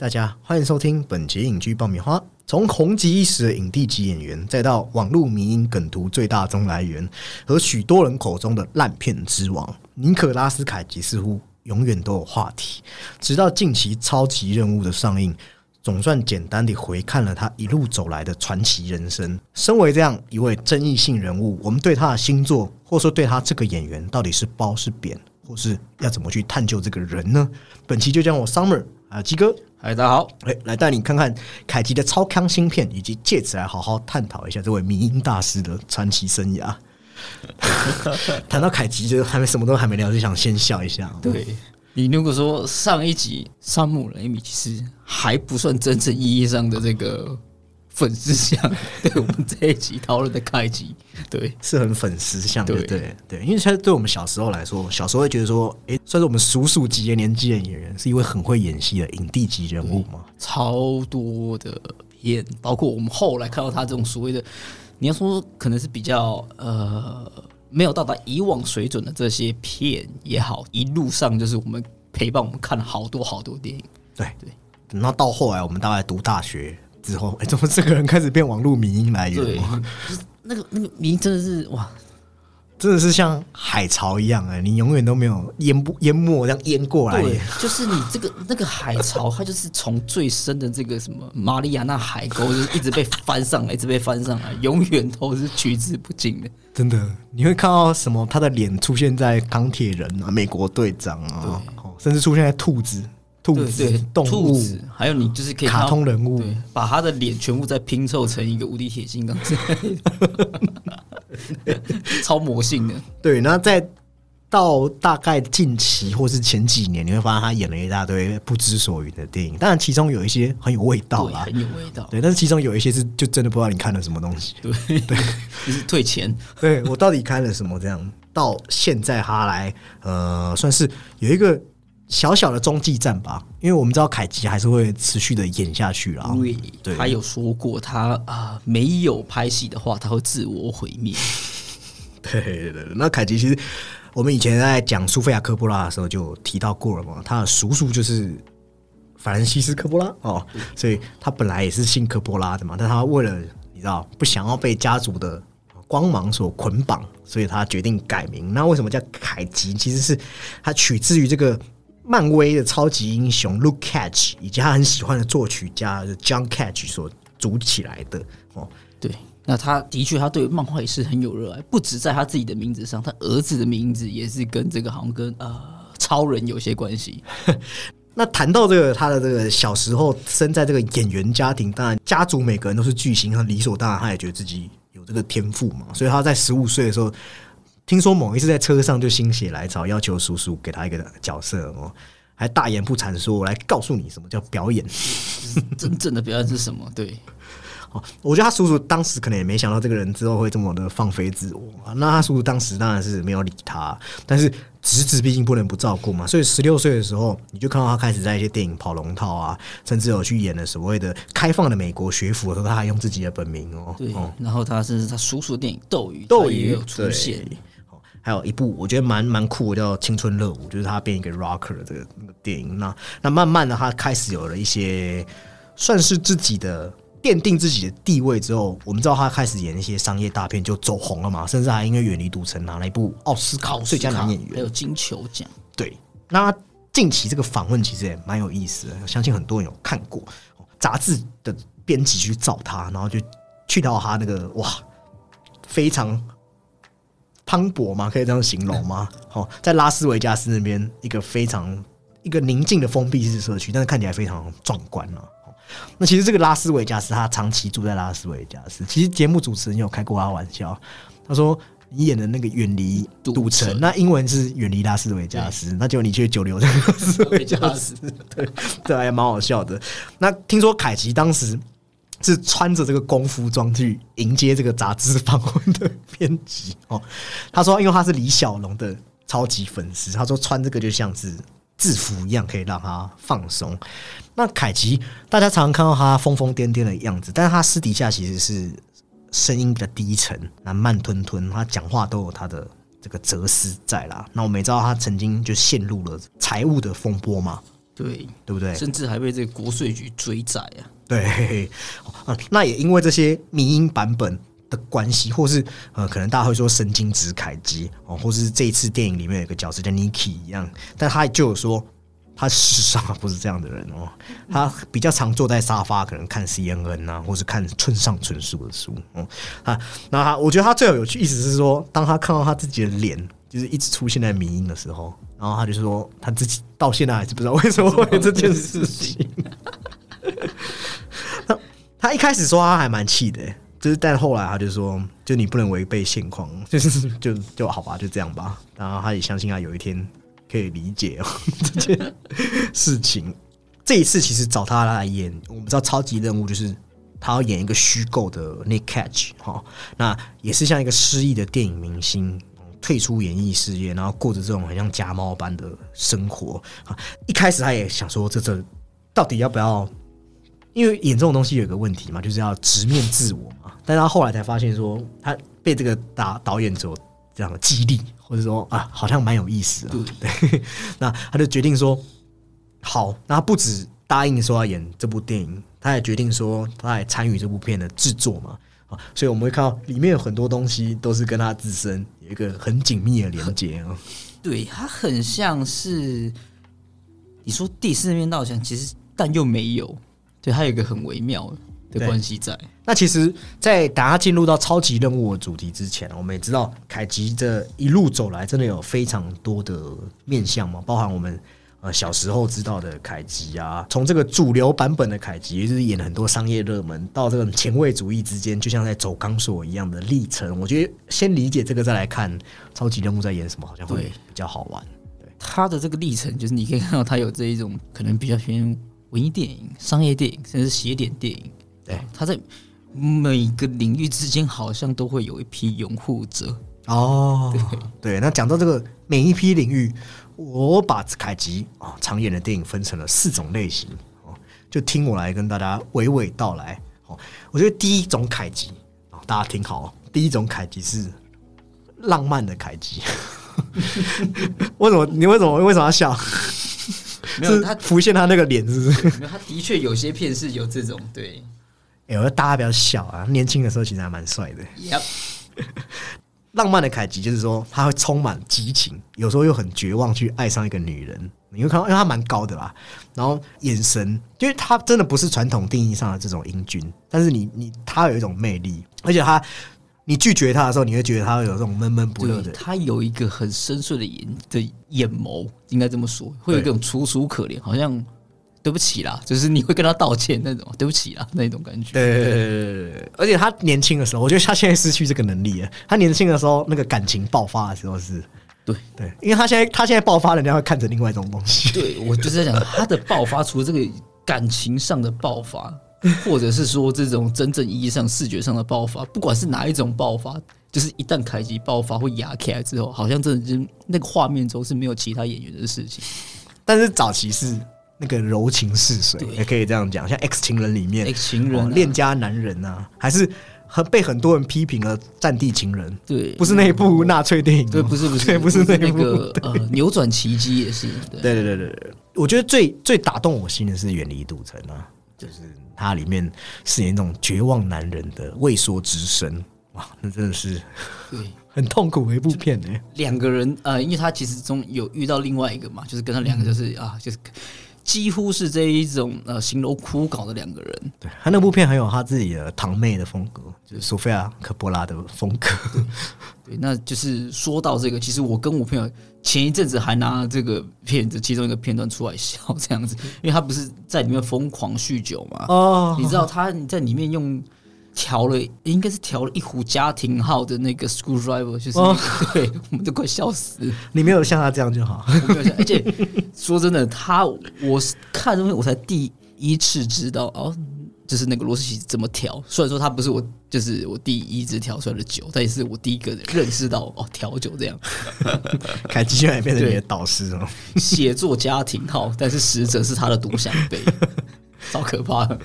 大家欢迎收听本节影剧爆米花。从红极一时的影帝级演员，再到网络迷因梗图最大宗来源和许多人口中的烂片之王尼可拉斯凯奇，似乎永远都有话题。直到近期超级任务的上映，总算简单地回看了他一路走来的传奇人生。身为这样一位争议性人物，我们对他的星座，或者说对他这个演员，到底是褒是贬，或是要怎么去探究这个人呢？本期就将我 Summer 啊鸡哥。嗨，大家好，哎，来带你看看凯奇的超康芯片，以及借此来好好探讨一下这位民音大师的传奇生涯。谈到凯奇，就还没什么都还没聊，就想先笑一下。对你如果说上一集山姆雷米其实还不算真正意义上的这个。粉丝像，对我们这一集讨论的开集，对，是很粉丝像的，对。对，因为其实对我们小时候来说，小时候会觉得说，哎，算是我们叔叔级的年纪的演员，是一位很会演戏的影帝级人物嘛，超多的片，包括我们后来看到他这种所谓的，你要说可能是比较呃没有到达以往水准的这些片也好，一路上就是我们陪伴我们看了好多好多电影，对。对，等到到后来我们大概读大学。之后，哎，怎么这个人开始变网络民音来源？对，那个那个名真的是哇，真的是像海潮一样哎，你永远都没有淹不淹没这样淹过来。对，就是你这个那个海潮，它就是从最深的这个什么马里亚纳海沟，就一直被翻上来，一直被翻上来，永远都是取之不尽的。真的，你会看到什么？他的脸出现在钢铁人啊，美国队长啊，甚至出现在兔子。兔子、动物，还有你就是可以卡通人物，把他的脸全部再拼凑成一个无敌铁金刚，超魔性的。对，然后再到大概近期或是前几年，你会发现他演了一大堆不知所云的电影。当然，其中有一些很有味道啦，很有味道。对，但是其中有一些是就真的不知道你看了什么东西。对对，就是退钱。对我到底看了什么？这样到现在他来，呃，算是有一个。小小的中继站吧，因为我们知道凯奇还是会持续的演下去啦。对，他有说过，他啊没有拍戏的话，他会自我毁灭。对对对，那凯奇其实我们以前在讲苏菲亚科波拉的时候就提到过了嘛，他的叔叔就是法兰西斯科波拉哦，所以他本来也是姓科波拉的嘛，但他为了你知道不想要被家族的光芒所捆绑，所以他决定改名。那为什么叫凯奇？其实是他取自于这个。漫威的超级英雄 Luke Cage 以及他很喜欢的作曲家 John Cage 所组起来的哦，对，那他的确他对漫画也是很有热爱，不止在他自己的名字上，他儿子的名字也是跟这个好像跟呃超人有些关系。那谈到这个他的这个小时候生在这个演员家庭，当然家族每个人都是巨星，他理所当然他也觉得自己有这个天赋嘛，所以他在十五岁的时候。听说某一次在车上就心血来潮，要求叔叔给他一个角色哦，还大言不惭说：“我来告诉你什么叫表演，真正的表演是什么？”对，哦，我觉得他叔叔当时可能也没想到这个人之后会这么的放飞自我。那他叔叔当时当然是没有理他，但是侄子毕竟不能不照顾嘛，所以十六岁的时候，你就看到他开始在一些电影跑龙套啊，甚至有去演了所谓的开放的美国学府的时候，他还用自己的本名哦。对，然后他是他叔叔的电影《斗鱼》，斗鱼有出现。还有一部我觉得蛮蛮酷，叫《青春热舞》，就是他变一个 rocker 的这个那个电影。那那慢慢的，他开始有了一些算是自己的奠定自己的地位之后，我们知道他开始演一些商业大片就走红了嘛，甚至还因为远离赌城拿了一部奥斯卡最佳男演员，还有金球奖。对，那近期这个访问其实也蛮有意思的，相信很多人有看过。杂志的编辑去找他，然后就去到他那个哇，非常。磅礴吗？可以这样形容吗？好，在拉斯维加斯那边，一个非常一个宁静的封闭式社区，但是看起来非常壮观了。那其实这个拉斯维加斯，他长期住在拉斯维加斯。其实节目主持人有开过他玩笑，他说：“你演的那个远离赌城，那英文是远离拉斯维加斯，那就你却久留在拉斯维加斯。”对，这还蛮好笑的。那听说凯奇当时。是穿着这个工服装去迎接这个杂志访问的编辑哦。他说，因为他是李小龙的超级粉丝，他说穿这个就像是制服一样，可以让他放松。那凯奇，大家常常看到他疯疯癫癫的样子，但是他私底下其实是声音比较低沉，那慢吞吞，他讲话都有他的这个哲思在啦。那我们也知道他曾经就陷入了财务的风波嘛。对，对不对？甚至还被这个国税局追债啊。对，那也因为这些迷音版本的关系，或是呃，可能大家会说神经质凯基哦，或是这一次电影里面有个角色叫 Niki 一样，但他就有说他事实上不是这样的人哦，他比较常坐在沙发，可能看 CNN 啊，或是看村上春树的书哦，啊，那他我觉得他最有有趣意思是说，当他看到他自己的脸就是一直出现在迷音的时候，然后他就说他自己到现在还是不知道为什么会这件事情。他一开始说他还蛮气的，就是但后来他就说，就你不能违背现况，就是就就好吧，就这样吧。然后他也相信他有一天可以理解 这件事情。这一次其实找他来演，我们知道超级任务就是他要演一个虚构的 Nick Catch 哈，那也是像一个失忆的电影明星退出演艺事业，然后过着这种很像家猫般的生活啊。一开始他也想说，这这到底要不要？因为演这种东西有一个问题嘛，就是要直面自我嘛。但他后来才发现说，他被这个导导演所这样的激励，或者说啊，好像蛮有意思的。对，那他就决定说，好，那他不止答应说要演这部电影，他也决定说，他也参与这部片的制作嘛。啊，所以我们会看到里面有很多东西都是跟他自身有一个很紧密的连接啊。对他很像是你说第四面倒墙，其实但又没有。对，还有一个很微妙的关系在。那其实，在大家进入到超级任务的主题之前，我们也知道凯吉这一路走来，真的有非常多的面相嘛，包含我们呃小时候知道的凯吉啊，从这个主流版本的凯吉，也就是演很多商业热门，到这种前卫主义之间，就像在走钢索一样的历程。我觉得先理解这个，再来看超级任务在演什么，好像会比较好玩。对，他的这个历程，就是你可以看到他有这一种可能比较偏。文艺电影、商业电影，甚至写点电影，对，他在每个领域之间好像都会有一批拥护者哦。对，那讲到这个每一批领域，我把凯吉啊常演的电影分成了四种类型哦，就听我来跟大家娓娓道来哦。我觉得第一种凯吉啊，大家听好，第一种凯吉是浪漫的凯吉。为什么？你为什么为什么要笑？没有他浮现他那个脸，是不是？没有，他的确有些片是有这种对。哎，我大家比较小啊，年轻的时候其实还蛮帅的。Yep，浪漫的凯吉就是说他会充满激情，有时候又很绝望去爱上一个女人。你会看到，因为他蛮高的啦，然后眼神，因为他真的不是传统定义上的这种英俊，但是你你他有一种魅力，而且他。你拒绝他的时候，你会觉得他有这种闷闷不乐的。他有一个很深邃的眼的眼眸，应该这么说，会有一种楚楚可怜，好像对不起啦，就是你会跟他道歉那种，对不起啦那种感觉。对，而且他年轻的时候，我觉得他现在失去这个能力了。他年轻的时候，那个感情爆发的时候是，对对，因为他现在他现在爆发，人家会看着另外一种东西。对我就是在讲他的爆发，除了这个感情上的爆发。或者是说这种真正意义上视觉上的爆发，不管是哪一种爆发，就是一旦凯奇爆发会压起来之后，好像真的就那个画面中是没有其他演员的事情。但是早期是那个柔情似水，也可以这样讲，像《X 情人》里面《X 情人》恋家男人啊，还是很被很多人批评了《战地情人》。对，不是那一部纳粹电影，对，不是不是，不是那个呃扭转奇迹也是。对对对对对，我觉得最最打动我心的是《远离赌城》啊，就是。他里面饰演那种绝望男人的畏缩之身，哇，那真的是对很痛苦的一部片呢。两个人呃，因为他其实中有遇到另外一个嘛，就是跟他两个就是啊，就是几乎是这一种呃形容枯槁的两个人。对他那部片很有他自己的堂妹的风格，就是索菲亚科波拉的风格。对，那就是说到这个，其实我跟我朋友。前一阵子还拿这个片子其中一个片段出来笑，这样子，因为他不是在里面疯狂酗酒嘛？哦，你知道他在里面用调了，应该是调了一壶家庭号的那个 screwdriver，就是对，我们都快笑死。你没有像他这样就好，而且说真的，他我是看东西我才第一次知道哦。就是那个螺丝起子怎么调？虽然说他不是我，就是我第一支调出来的酒，但也是我第一个认识到哦，调酒这样。凯基居然变成你的导师哦，写作家庭号，但是实则是他的独享杯，超可怕的。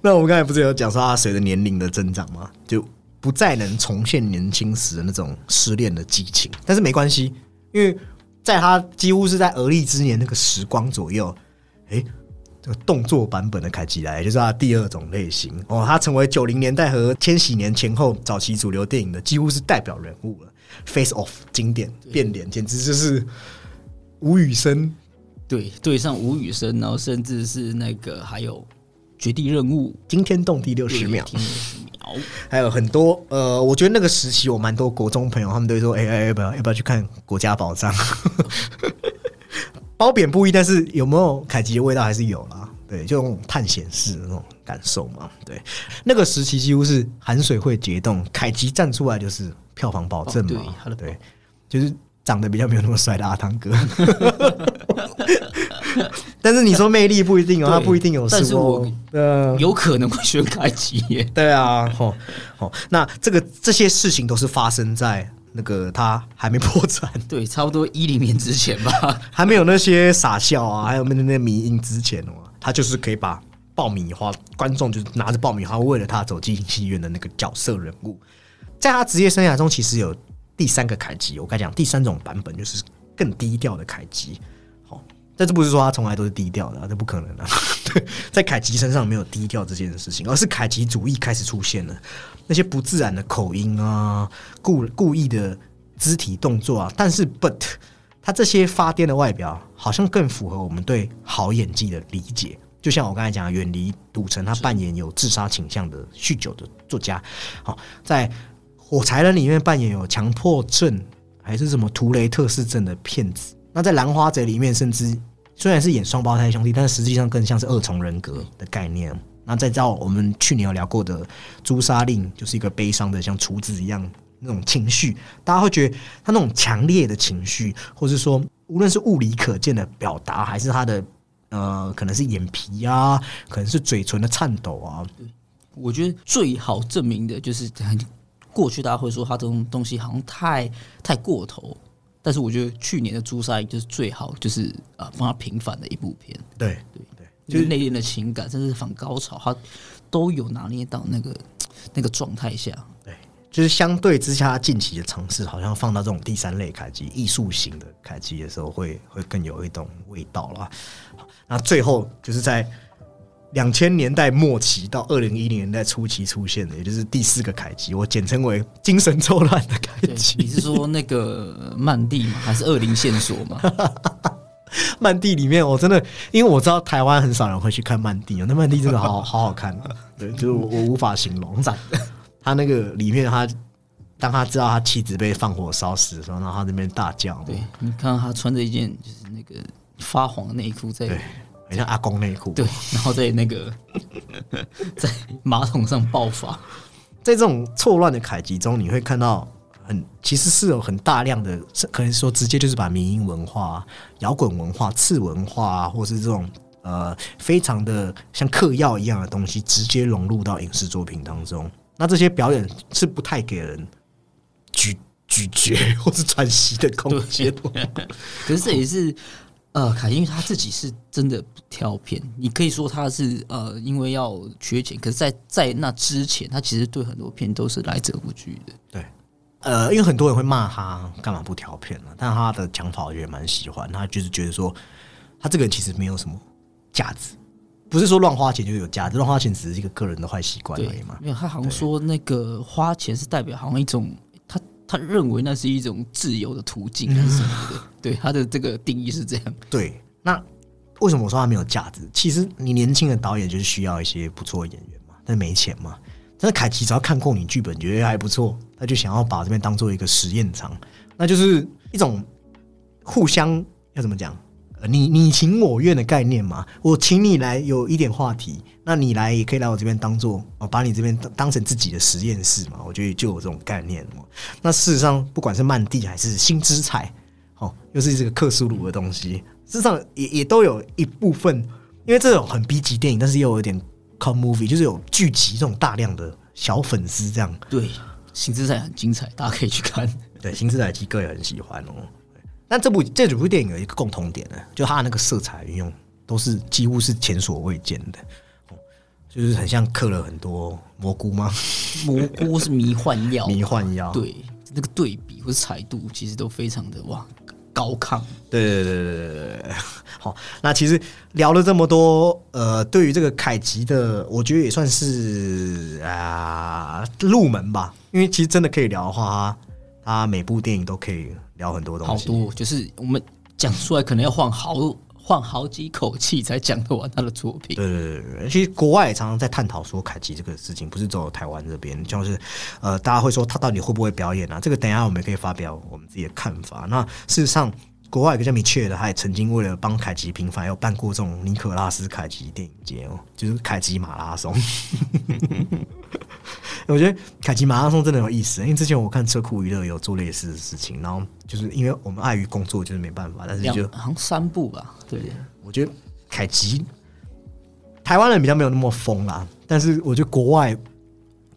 那我们刚才不是有讲说他随着年龄的增长吗？就不再能重现年轻时的那种失恋的激情，但是没关系，因为在他几乎是在而立之年那个时光左右。诶，这个动作版本的凯吉来，就是它第二种类型哦。它成为九零年代和千禧年前后早期主流电影的几乎是代表人物了。Face Off 经典变脸，简直就是吴宇森。对，对上吴宇森，然后甚至是那个还有绝地任务惊天动地六十秒，还有很多呃，我觉得那个时期我蛮多国中朋友，他们都会说，哎哎，要不要要不要去看国家宝藏？褒贬不一，但是有没有凯吉的味道还是有啦。对，就那种探险式的那种感受嘛。对，那个时期几乎是寒水会结冻，凯吉站出来就是票房保证嘛。对，就是长得比较没有那么帅的阿汤哥。但是你说魅力不一定哦，他不一定有。但是我呃，有可能会选凯吉。对啊，吼吼，那这个这些事情都是发生在那个他还没破产，对，差不多一零年之前吧，还没有那些傻笑啊，还有那那迷音之前哦，他就是可以把爆米花观众就是拿着爆米花为了他走进戏院的那个角色人物，在他职业生涯中其实有第三个凯基，我该讲第三种版本就是更低调的凯吉。但这不是说他从来都是低调的，这不可能的。在凯奇身上没有低调这件事情，而是凯奇主义开始出现了。那些不自然的口音啊，故故意的肢体动作啊，但是 but 他这些发癫的外表，好像更符合我们对好演技的理解。就像我刚才讲，远离赌城，他扮演有自杀倾向的酗酒的作家。好，在火柴人里面扮演有强迫症还是什么图雷特氏症的骗子。那在《兰花贼》里面，甚至虽然是演双胞胎兄弟，但实际上更像是二重人格的概念。那再照我们去年有聊过的《朱砂令》，就是一个悲伤的像厨子一样那种情绪，大家会觉得他那种强烈的情绪，或是说无论是物理可见的表达，还是他的呃，可能是眼皮啊，可能是嘴唇的颤抖啊。我觉得最好证明的就是，过去大家会说他这种东西好像太太过头。但是我觉得去年的朱砂就是最好，就是啊，帮他平反的一部片。对对对，就是内敛的情感，甚至是反高潮，他都有拿捏到那个那个状态下。对，就是相对之下，近期的尝试好像放到这种第三类凯基、艺术型的凯基的时候，会会更有一种味道了。那最后就是在。两千年代末期到二零一零年代初期出现的，也就是第四个凯基，我简称为精神错乱的凯基。你是说那个曼蒂吗？还是恶灵线索吗？曼蒂里面，我真的，因为我知道台湾很少人会去看曼蒂，那曼蒂真的好 好好看啊！对，就是我无法形容。他那个里面，他当他知道他妻子被放火烧死的时候，然后他那边大叫。对你看到他穿着一件就是那个发黄的内裤在。像阿公内裤，对，然后在那个 在马桶上爆发，在这种错乱的凯集中，你会看到很其实是有很大量的，可能说直接就是把民音文化、摇滚文化、次文化，或是这种呃非常的像嗑药一样的东西，直接融入到影视作品当中。那这些表演是不太给人咀咀嚼或是喘息的空间，可是这也是。呃，凯，因为他自己是真的不挑片，你可以说他是呃，因为要缺钱，可是，在在那之前，他其实对很多片都是来者不拒的。对，呃，因为很多人会骂他干嘛不挑片呢？但他的讲法我也蛮喜欢，他就是觉得说，他这个人其实没有什么价值，不是说乱花钱就有价值，乱花钱只是一个个人的坏习惯而已嘛。没有，他好像说那个花钱是代表好像一种。他认为那是一种自由的途径还是什么的？对他的这个定义是这样。对，那为什么我说他没有价值？其实你年轻的导演就是需要一些不错的演员嘛，但是没钱嘛。但是凯奇只要看过你剧本，觉得还不错，他就想要把这边当做一个实验场，那就是一种互相要怎么讲？你你情我愿的概念嘛，我请你来有一点话题，那你来也可以来我这边当做，哦把你这边当成自己的实验室嘛，我觉得就有这种概念嘛。那事实上，不管是曼蒂还是新之彩，哦，又是这个克苏鲁的东西，事实上也也都有一部分，因为这种很 B 级电影，但是又有点 com movie，就是有聚集这种大量的小粉丝这样。对，新之彩很精彩，大家可以去看。对，新之彩基哥也很喜欢哦。但这部这几部电影有一个共同点呢，就它的那个色彩运用都是几乎是前所未见的，就是很像刻了很多蘑菇吗？蘑菇是迷幻药，迷幻药对那个对比或是彩度，其实都非常的哇高亢。对对对对对对。好，那其实聊了这么多，呃，对于这个凯吉的，我觉得也算是啊入门吧，因为其实真的可以聊的话，他每部电影都可以。聊很多东西。好多，就是我们讲出来可能要换好换好几口气才讲得完他的作品。对对对对，其实国外也常常在探讨说凯奇这个事情，不是只有台湾这边，就是呃，大家会说他到底会不会表演啊？这个等一下我们也可以发表我们自己的看法。那事实上。国外有个叫米切的，他也曾经为了帮凯奇平反，有办过这种尼可拉斯凯奇电影节哦，就是凯奇马拉松。我觉得凯奇马拉松真的有意思，因为之前我看车库娱乐有做类似的事情，然后就是因为我们碍于工作，就是没办法，但是就好像三部吧。对，我觉得凯奇台湾人比较没有那么疯啦，但是我觉得国外。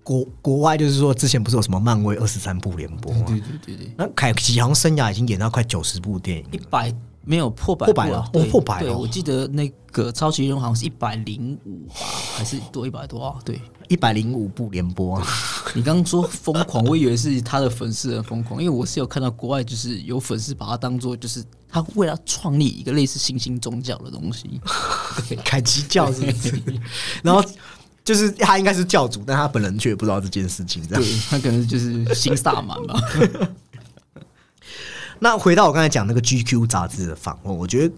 国国外就是说，之前不是有什么漫威二十三部联播吗？对对对对。那凯奇好像生涯已经演到快九十部电影，一百没有破百破百了，破百了。我记得那个超级英雄好像是一百零五吧，还是多一百多啊？对，一百零五部联播。你刚刚说疯狂，我以为是他的粉丝很疯狂，因为我是有看到国外就是有粉丝把他当做就是他为了创立一个类似新兴宗教的东西，凯奇教是不是？然后。就是他应该是教主，但他本人却不知道这件事情。这样，他可能就是新萨满吧。那回到我刚才讲那个 GQ 杂志的访问，我觉得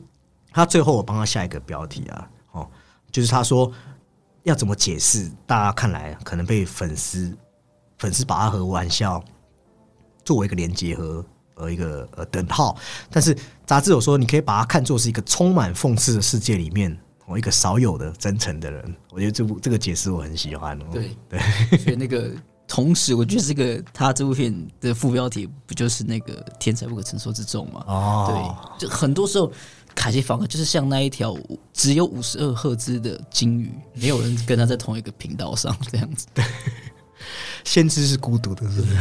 他最后我帮他下一个标题啊，哦，就是他说要怎么解释？大家看来可能被粉丝粉丝把它和玩笑作为一个连接和呃一个呃等号，但是杂志有说你可以把它看作是一个充满讽刺的世界里面。我一个少有的真诚的人，我觉得这部这个解释我很喜欢。对对，所以那个同时，我觉得这个他这部片的副标题不就是那个“天才不可承受之重”吗？哦，对，就很多时候凯奇反而就是像那一条只有五十二赫兹的金鱼，没有人跟他在同一个频道上这样子。对，先知是孤独的，是不是？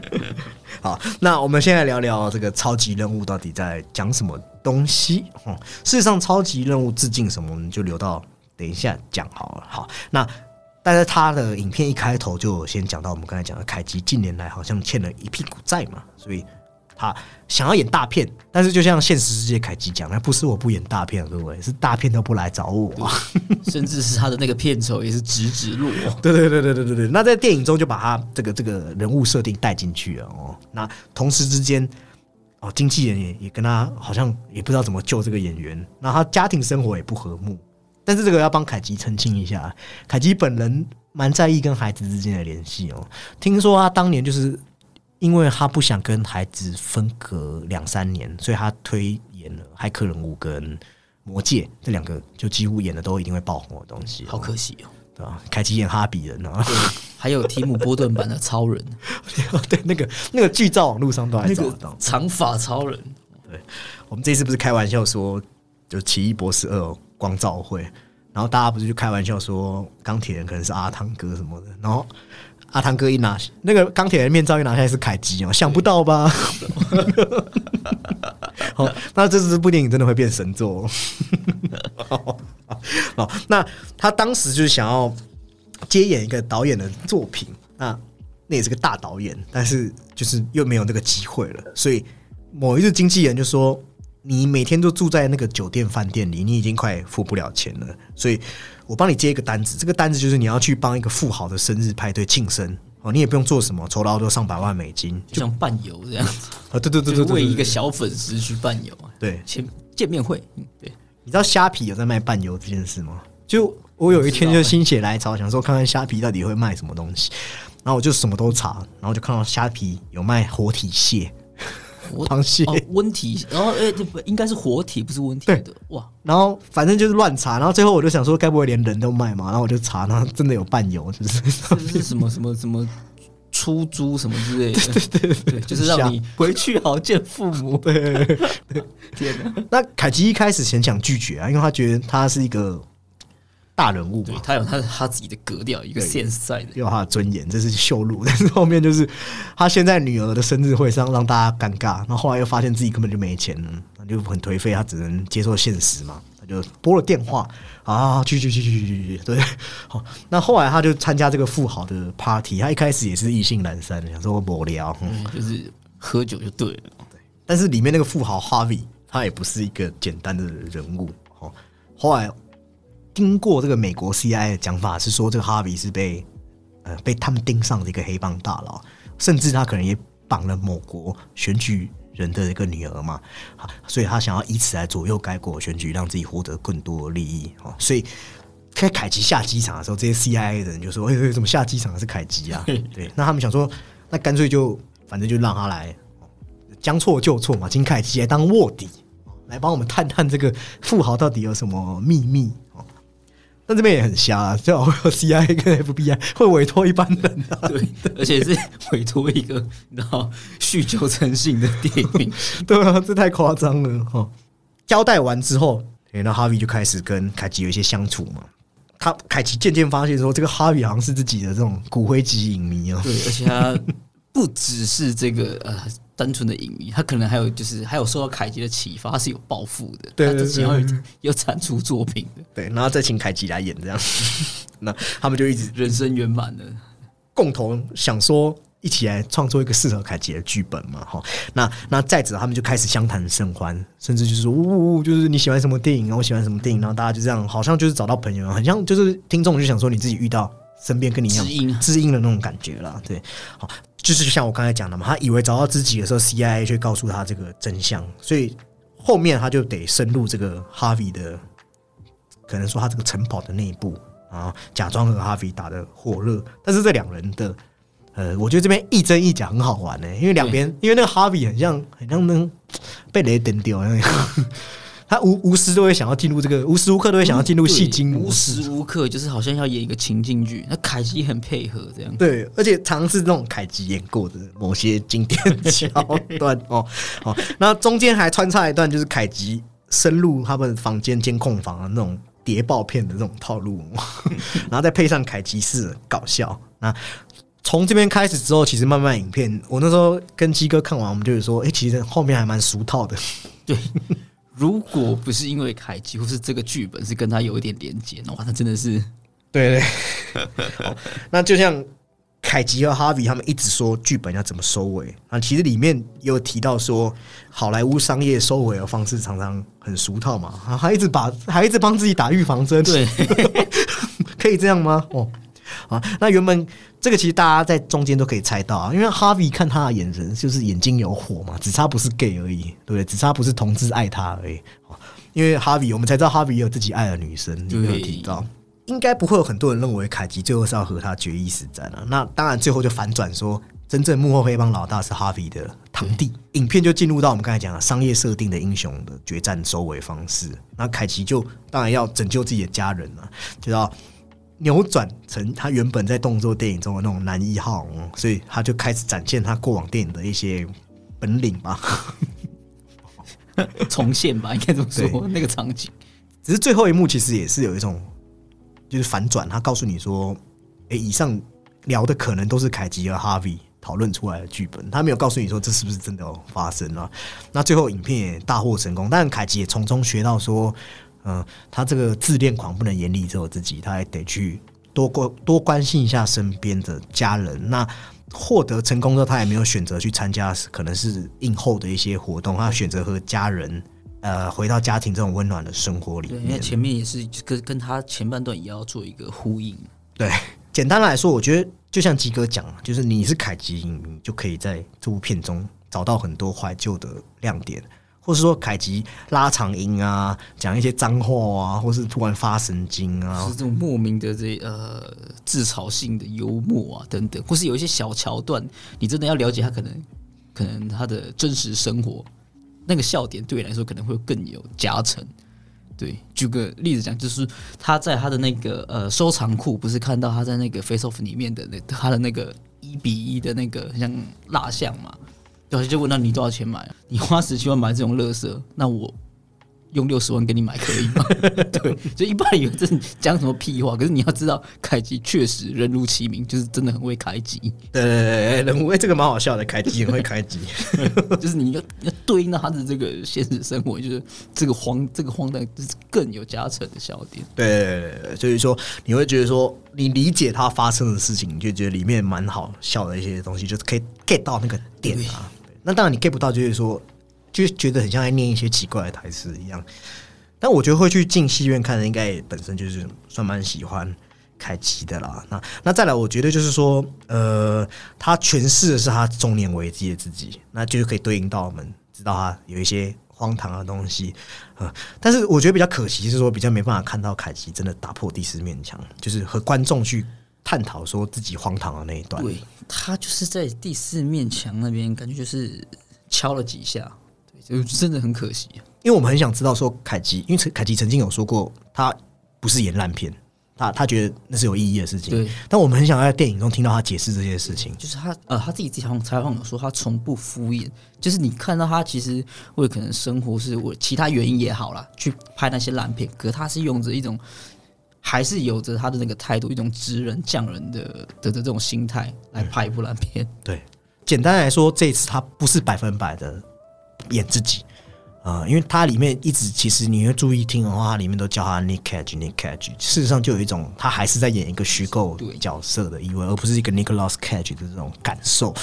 好，那我们现在聊聊这个超级任务到底在讲什么东西？哦，事实上，超级任务致敬什么，我们就留到等一下讲好了。好，那但是他的影片一开头就先讲到我们刚才讲的凯吉近年来好像欠了一屁股债嘛，所以。他想要演大片，但是就像现实世界凯基讲，那不是我不演大片，各位是大片都不来找我，甚至是他的那个片酬也是直直落。对对对对对对对。那在电影中就把他这个这个人物设定带进去了哦。那同时之间，哦，经纪人也也跟他好像也不知道怎么救这个演员。那他家庭生活也不和睦，但是这个要帮凯吉澄清一下，凯吉本人蛮在意跟孩子之间的联系哦。听说他当年就是。因为他不想跟孩子分隔两三年，所以他推演了《骇客人物》跟《魔戒》这两个，就几乎演的都一定会爆红的东西。好可惜哦，对吧？凯奇演哈比人啊，还有提姆波顿版的超人，对，那个那个剧照网络上都还找得到长发超人。对，我们这次不是开玩笑说，就《奇异博士二》光照会，然后大家不是就开玩笑说钢铁人可能是阿汤哥什么的，然后。阿汤哥一拿那个钢铁人面罩一拿下来是凯基哦，想不到吧？好，那这这部电影真的会变神作。哦，那他当时就是想要接演一个导演的作品，那那也是个大导演，但是就是又没有那个机会了，所以某一日经纪人就说：“你每天都住在那个酒店饭店里，你已经快付不了钱了，所以。”我帮你接一个单子，这个单子就是你要去帮一个富豪的生日派对庆生哦，你也不用做什么，酬劳都上百万美金，就像伴游这样子啊，对对对对，为一个小粉丝去伴游啊，对，见见面会，对，你知道虾皮有在卖伴游这件事吗？就我有一天就心血来潮，想说看看虾皮到底会卖什么东西，然后我就什么都查，然后就看到虾皮有卖活体蟹。螃蟹温体，然后哎，不应该是活体，不是温体的哇。然后反正就是乱查，然后最后我就想说，该不会连人都卖嘛？然后我就查，然后真的有伴游，就是是什么什么什么出租什么之类的，对对对，就是让你回去好见父母。对，天哪！那凯奇一开始先想拒绝啊，因为他觉得他是一个。大人物，嘛。他有他他自己的格调，一个现在的，有他的尊严，这是秀路。但是后面就是他先在女儿的生日会上让大家尴尬，然后后来又发现自己根本就没钱了，那就很颓废，他只能接受现实嘛，他就拨了电话啊，去去去去去去去，对，好，那后来他就参加这个富豪的 party，他一开始也是意兴阑珊，想说无聊，就是喝酒就对了。对。但是里面那个富豪 Harvey 他也不是一个简单的人物。哦。后来经过这个美国 CIA 的讲法是说，这个 Harvey 是被呃被他们盯上的一个黑帮大佬，甚至他可能也绑了某国选举人的一个女儿嘛，啊，所以他想要以此来左右该国选举，让自己获得更多的利益哦。所以在凯奇下机场的时候，这些 CIA 的人就说：“哎、欸，怎么下机场的是凯奇啊？” 对，那他们想说，那干脆就反正就让他来。将错就错嘛，请凯奇来当卧底，来帮我们探探这个富豪到底有什么秘密哦。但这边也很瞎啊，最好会有 CIA 跟 FBI 会委托一般人啊，对，而且是委托一个你知道酗酒成性的电影，对啊，这太夸张了哈。交代完之后，那哈维就开始跟凯奇有一些相处嘛。他凯奇渐渐发现说，这个哈维好像是自己的这种骨灰级影迷啊，对，而且他不只是这个呃。单纯的影迷，他可能还有就是还有受到凯吉的启发，他是有抱负的，对对对，有 有产出作品的，对，然后再请凯吉来演这样，那他们就一直人生圆满的，共同想说一起来创作一个适合凯奇的剧本嘛，哈，那那再者他们就开始相谈甚欢，甚至就是说呜呜，就是你喜欢什么电影，然后我喜欢什么电影，然后大家就这样，好像就是找到朋友，很像就是听众就想说你自己遇到身边跟你一样知音知音的那种感觉啦，对，好。就是像我刚才讲的嘛，他以为找到知己的时候，CIA 却告诉他这个真相，所以后面他就得深入这个哈维的，可能说他这个城堡的内部啊，假装和哈维打的火热。但是这两人的，呃，我觉得这边一真一假很好玩呢、因为两边，因为那个哈维很像很像那被雷电掉那样。他无无时都会想要进入这个，无时无刻都会想要进入戏精模无式，时无刻就是好像要演一个情境剧。那凯奇很配合这样，对，而且常是那种凯奇演过的某些经典桥段 哦哦，那中间还穿插一段就是凯奇深入他们房间监控房的那种谍报片的那种套路，然后再配上凯奇式的搞笑。那从这边开始之后，其实慢慢影片，我那时候跟鸡哥看完，我们就是说，哎、其实后面还蛮俗套的。对。如果不是因为凯奇，或是这个剧本是跟他有一点连接，那哇，那真的是对对，好那就像凯吉和哈比他们一直说剧本要怎么收尾啊，其实里面有提到说好莱坞商业收尾的方式常常很俗套嘛，啊还一直把还一直帮自己打预防针，对，可以这样吗？哦。啊，那原本这个其实大家在中间都可以猜到啊，因为哈维看他的眼神就是眼睛有火嘛，只差不是 gay 而已，对不对？只差不是同志爱他而已。啊因为哈维，我们才知道哈维也有自己爱的女生，有没有提到？应该不会有很多人认为凯奇最后是要和他决一死战啊。那当然，最后就反转说，真正幕后黑帮老大是哈维的堂弟。影片就进入到我们刚才讲的商业设定的英雄的决战收尾方式。那凯奇就当然要拯救自己的家人了、就要扭转成他原本在动作电影中的那种男一号，嗯所以他就开始展现他过往电影的一些本领吧。重现吧，应该这么说那个场景。只是最后一幕其实也是有一种就是反转，他告诉你说，诶，以上聊的可能都是凯吉和哈维讨论出来的剧本，他没有告诉你说这是不是真的有发生啊。那最后影片也大获成功，但凯吉也从中学到说，嗯、他这个自恋狂不能严厉只有自己，他还得去多关多关心一下身边的家人。那获得成功之后，他也没有选择去参加可能是应后的一些活动，他选择和家人呃回到家庭这种温暖的生活里对，因为面。前面也是跟跟他前半段也要做一个呼应。对，简单来说，我觉得就像鸡哥讲，就是你是凯吉影迷，就可以在这部片中找到很多怀旧的亮点，或是说凯吉拉长音啊，讲一些脏话啊，或是突然发神经啊是，这种莫名的这呃自嘲性的幽默啊等等，或是有一些小桥段，你真的要了解他可能可能他的真实生活，那个笑点对你来说可能会更有加成。对，举个例子讲，就是他在他的那个呃收藏库，不是看到他在那个 Face Off 里面的那他的那个一比一的那个像蜡像嘛，对，就问那你多少钱买啊？你花十七万买这种乐色，那我用六十万给你买可以吗？对，就一般人以为这是讲什么屁话，可是你要知道，凯吉确实人如其名，就是真的很会开机，对对对对，人物哎，这个蛮好笑的，凯吉很会开机，就是你要要对应到他的这个现实生活，就是这个荒这个荒诞，就是更有加成的笑点。对对对对对，所以说你会觉得说，你理解他发生的事情，你就觉得里面蛮好笑的一些东西，就是可以 get 到那个点啊。那当然你 get 不到，就是说就觉得很像在念一些奇怪的台词一样。但我觉得会去进戏院看的，应该本身就是算蛮喜欢凯奇的啦。那那再来，我觉得就是说，呃，他诠释的是他中年危机的自己，那就是可以对应到我们知道他有一些荒唐的东西，呃，但是我觉得比较可惜是说，比较没办法看到凯奇真的打破第四面墙，就是和观众去探讨说自己荒唐的那一段。对他就是在第四面墙那边，感觉就是敲了几下，对，就真的很可惜。因为我们很想知道说凯奇，因为凯奇曾经有说过，他不是演烂片，他他觉得那是有意义的事情。对，但我们很想要在电影中听到他解释这些事情。就是他呃，他自己采访采访有说，他从不敷衍，就是你看到他其实为可能生活是为其他原因也好啦，去拍那些烂片，可他是用着一种还是有着他的那个态度，一种直人匠人的的的这种心态来拍一部烂片。对，简单来说，这一次他不是百分百的演自己。啊，因为它里面一直其实你会注意听的话，它里面都叫他 Nick Cage，Nick Cage。事实上就有一种他还是在演一个虚构角色的意味，而不是一个 Nicholas Cage 的这种感受。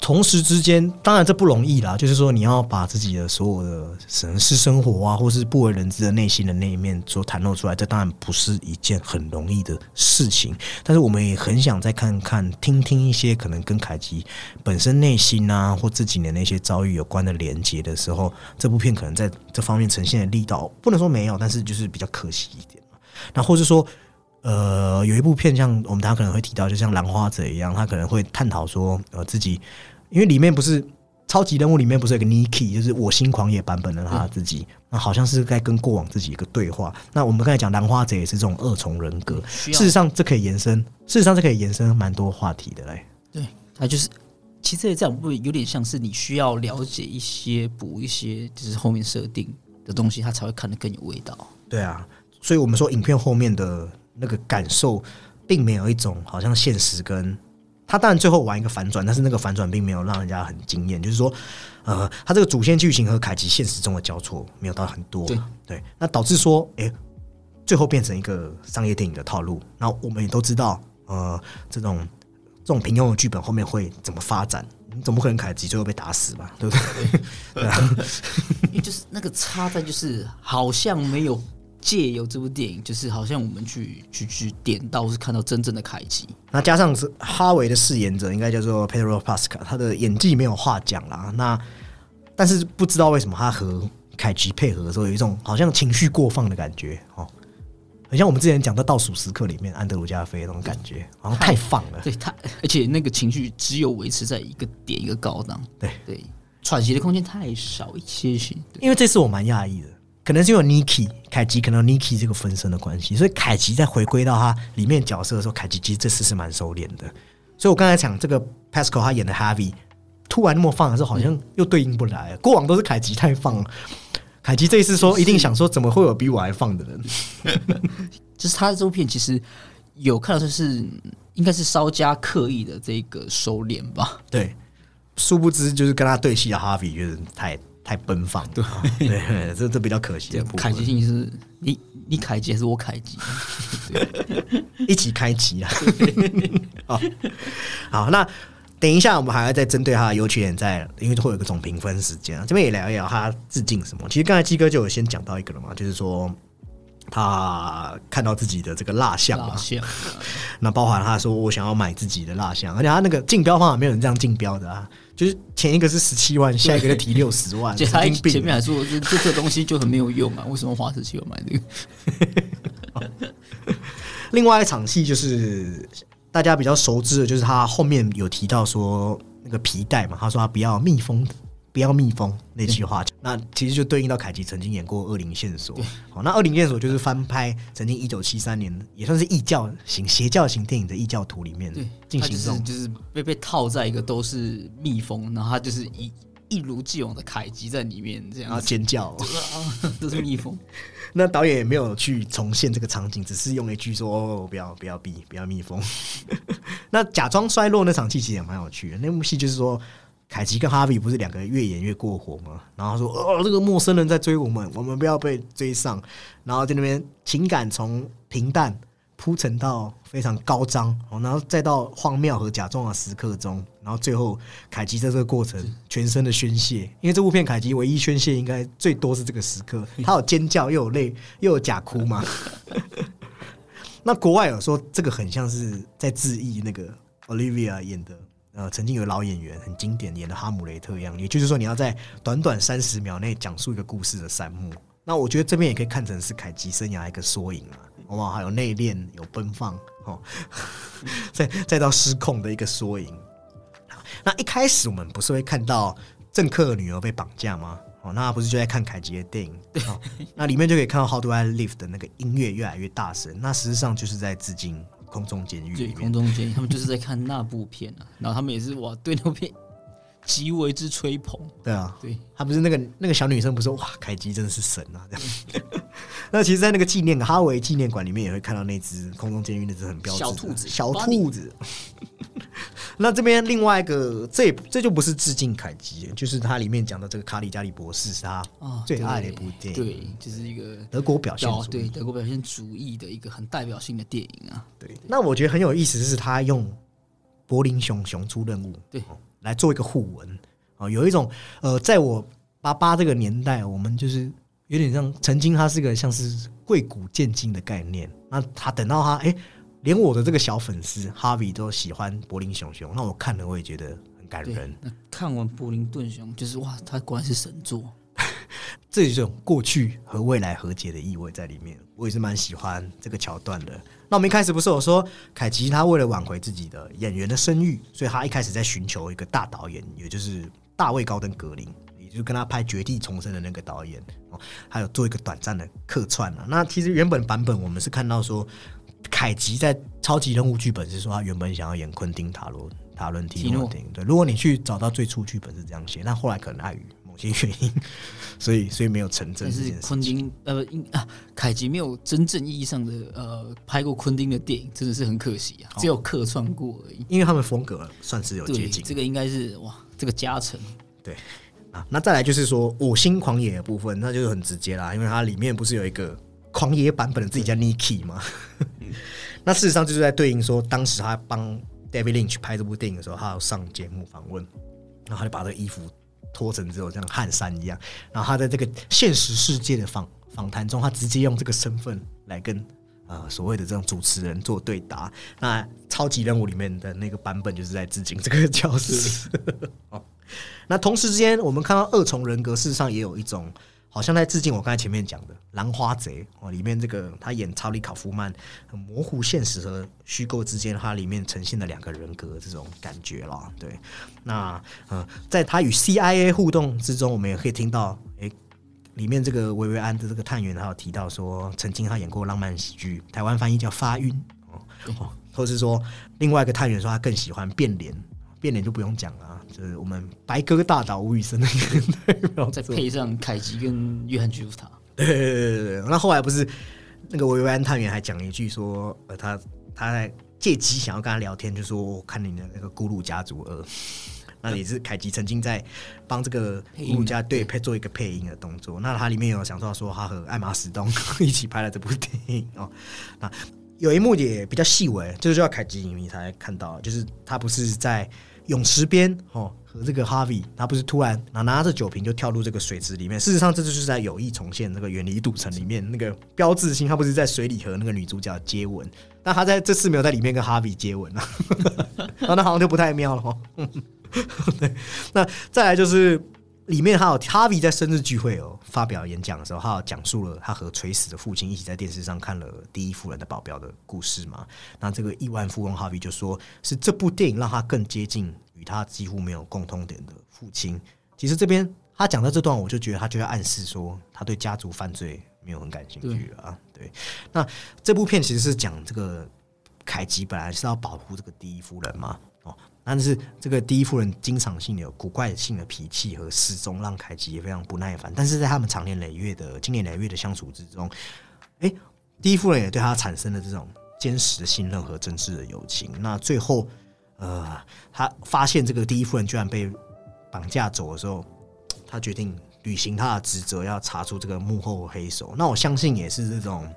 同时之间，当然这不容易啦，就是说你要把自己的所有的城市生活啊，或是不为人知的内心的那一面所袒露出来，这当然不是一件很容易的事情。但是我们也很想再看看、听听一些可能跟凯奇本身内心啊，或这几年那些遭遇有关的连接的时候，这部片可能在这方面呈现的力道，不能说没有，但是就是比较可惜一点那或者说，呃，有一部片像我们大家可能会提到，就像《兰花者》一样，他可能会探讨说，呃，自己。因为里面不是超级人物里面不是有个 Niki，就是我心狂野版本的他自己，那好像是在跟过往自己一个对话。那我们刚才讲兰花者也是这种二重人格，事实上这可以延伸，事实上这可以延伸蛮多话题的嘞。对，他就是其实这样不有点像是你需要了解一些补一些，就是后面设定的东西，他才会看得更有味道。对啊，所以我们说影片后面的那个感受，并没有一种好像现实跟。他当然最后玩一个反转，但是那个反转并没有让人家很惊艳。就是说，呃，他这个主线剧情和凯奇现实中的交错没有到很多，对，那导致说，哎，最后变成一个商业电影的套路。那我们也都知道，呃，这种这种平庸的剧本后面会怎么发展？你总不可能凯奇最后被打死吧？对不对？对啊，就是那个差在就是好像没有。借由这部电影，就是好像我们去去去点到，是看到真正的凯奇。那加上是哈维的饰演者，应该叫做 Pedro Pascal，他的演技没有话讲啦。那但是不知道为什么他和凯奇配合的时候，有一种好像情绪过放的感觉哦，很像我们之前讲的《倒数时刻》里面安德鲁加菲那种感觉，好像太放了。对他，而且那个情绪只有维持在一个点一个高档，对对，喘息的空间太少一些些。因为这次我蛮讶异的。可能是因为 Niki 凯奇，可能 Niki 这个分身的关系，所以凯奇在回归到他里面角色的时候，凯奇其实这次是蛮收敛的。所以我刚才讲这个 Pascal 他演的 Heavy，突然那么放的时候，好像又对应不来。过往都是凯奇太放，凯奇这一次说一定想说，怎么会有比我还放的人？就是他的这部片其实有看到，就是应该是稍加刻意的这个收敛吧。对，殊不知就是跟他对戏的 Harvey 就是太。太奔放，对对，这这比较可惜。凯吉性是你你凯吉还是我凯吉？一起开机啊！好，好，那等一下我们还要再针对他的优缺点，在因为会有个总评分时间啊，这边也聊一聊他致敬什么。其实刚才鸡哥就有先讲到一个了嘛，就是说他看到自己的这个蜡像嘛，那包含他说我想要买自己的蜡像，而且他那个竞标方法没有人这样竞标的啊。就是前一个是十七万，下一个就提六十万，神经病！前面还说这这个东西就很没有用啊，为什么花十七万买这个？另外一场戏就是大家比较熟知的，就是他后面有提到说那个皮带嘛，他说他不要密封。不要密封那句话，那其实就对应到凯奇曾经演过《恶灵线索》。好，那《恶灵线索》就是翻拍曾经一九七三年也算是异教型邪教型电影的异教徒里面进行中，就是被被套在一个都是密封，然后他就是一一如既往的凯奇在里面这样尖叫，都是蜜蜂。那导演也没有去重现这个场景，只是用一句说：“哦，不要不要闭，不要蜜蜂。”那假装衰落那场戏其实也蛮有趣的。那幕戏就是说。凯奇跟哈比不是两个人越演越过火吗？然后说：“哦，这个陌生人在追我们，我们不要被追上。”然后在那边情感从平淡铺陈到非常高涨，哦，然后再到荒谬和假装的时刻中，然后最后凯吉在这个过程全身的宣泄，因为这部片凯吉唯一宣泄应该最多是这个时刻，他有尖叫又有泪又有假哭嘛。那国外有说这个很像是在致意那个 Olivia 演的，呃，曾经有老演员很经典演的哈姆雷特一样，也就是说你要在短短三十秒内讲述一个故事的三幕。那我觉得这边也可以看成是凯吉生涯一个缩影啊，好不好？还有内敛，有奔放，哦，再再到失控的一个缩影。那一开始我们不是会看到政客的女儿被绑架吗？哦，那不是就在看凯吉的电影？哦，那里面就可以看到《How Do I Live》的那个音乐越来越大声，那实际上就是在致敬空中监狱对，空。中监狱，他们就是在看那部片啊，然后他们也是哇，对那部片极为之吹捧，对啊，对，他不是那个那个小女生不是哇，凯吉真的是神啊这样。那其实，在那个纪念哈维纪念馆里面也会看到那只空中监狱那只很标志的小兔子小兔子。那这边另外一个，这也这就不是致敬凯基，就是它里面讲的这个卡里加里博士是他啊，最爱的一部电影，对，就是一个德国表现哦，主义。对，德国表现主义的一个很代表性的电影啊，对，那我觉得很有意思，就是他用柏林熊熊出任务，对。哦来做一个互文。哦，有一种呃，在我爸爸这个年代，我们就是有点像曾经他是个像是贵古见今的概念，那他等到他哎、连我的这个小粉丝哈维都喜欢柏林熊熊，那我看了我也觉得很感人，，看完柏林顿熊，就是哇，他果然是神作，这种过去和未来和解的意味在里面，我也是蛮喜欢这个桥段的。那我们一开始不是有说，凯奇他为了挽回自己的演员的声誉，所以他一开始在寻求一个大导演，也就是大卫高登格林，就跟他拍《绝地重生》的那个导演哦，还有做一个短暂的客串啊。那其实原本版本我们是看到说，凯奇在超级任务剧本是说他原本想要演昆汀塔罗塔伦提诺的电影，对。如果你去找到最初剧本是这样写，那后来可能碍于某些原因，所以 所以没有成真但是。昆汀呃不应啊，凯吉没有真正意义上的呃拍过昆汀的电影，真的是很可惜啊，只有客串过而已。因为他们风格算是有接，近这个应该是哇，这个加成，啊。那再来就是说我心狂野的部分，那就是很直接啦，因为它里面不是有一个狂野版本的自己叫 Niki 吗？那事实上就是在对应说，当时他帮 David Lynch 拍这部电影的时候，他要上节目访问，然后他就把这个衣服脱成只有像汗衫一样，然后他在这个现实世界的访访谈中，他直接用这个身份来跟。呃，所谓的这种主持人做对答，那超级任务里面的那个版本就是在致敬这个角色。哦，那同时之间，我们看到二重人格，事实上也有一种好像在致敬我刚才前面讲的《兰花贼》哦，里面这个他演查理考夫曼，很模糊现实和虚构之间，它里面呈现的两个人格这种感觉啦。对，那呃，在他与 CIA 互动之中，我们也可以听到，诶、里面这个薇薇安的这个探员，他有提到说，曾经他演过浪漫喜剧，台湾翻译叫《发晕》哦，或是说另外一个探员说他更喜欢变脸，变脸就不用讲了，就是我们白鸽大岛吴宇森那个代表 再配上凯吉跟约翰居夫塔，对对对对对，那后来不是那个维维安探员还讲了一句说，呃，他他在借机想要跟他聊天，就说我看你的那个《咕噜家族二》，那也是凯吉曾经在帮这个咕噜家对配做一个配音的动作。那他里面有想到说，他和艾玛史东 一起拍了这部电影哦。那有一幕也比较细微，就是要凯吉影迷才看到，就是他不是在泳池边哦，和这个哈维，他不是突然拿拿着酒瓶就跳入这个水池里面。事实上，这就是在有意重现那个《远离赌城》里面那个标志性，他不是在水里和那个女主角接吻，但他在这次没有在里面跟哈维接吻啊，那好像就不太妙了哦。对，那再来就是里面还有哈维在生日聚会哦发表演讲的时候，他有讲述了他和垂死的父亲一起在电视上看了《第一夫人的保镖》的故事嘛。那这个亿万富翁哈维就说是这部电影让他更接近与他几乎没有共通点的父亲。其实这边他讲到这段，我就觉得他就要暗示说他对家族犯罪没有很感兴趣了啊。对，那这部片其实是讲这个凯吉本来是要保护这个第一夫人嘛，哦，但是这个第一夫人经常性的古怪性的脾气和失踪，让凯吉也非常不耐烦。但是在他们长年累月的经年累月的相处之中，哎、第一夫人也对他产生了这种坚实的信任和真挚的友情。那最后，呃，他发现这个第一夫人居然被绑架走的时候，他决定履行他的职责，要查出这个幕后黑手。那我相信也是这种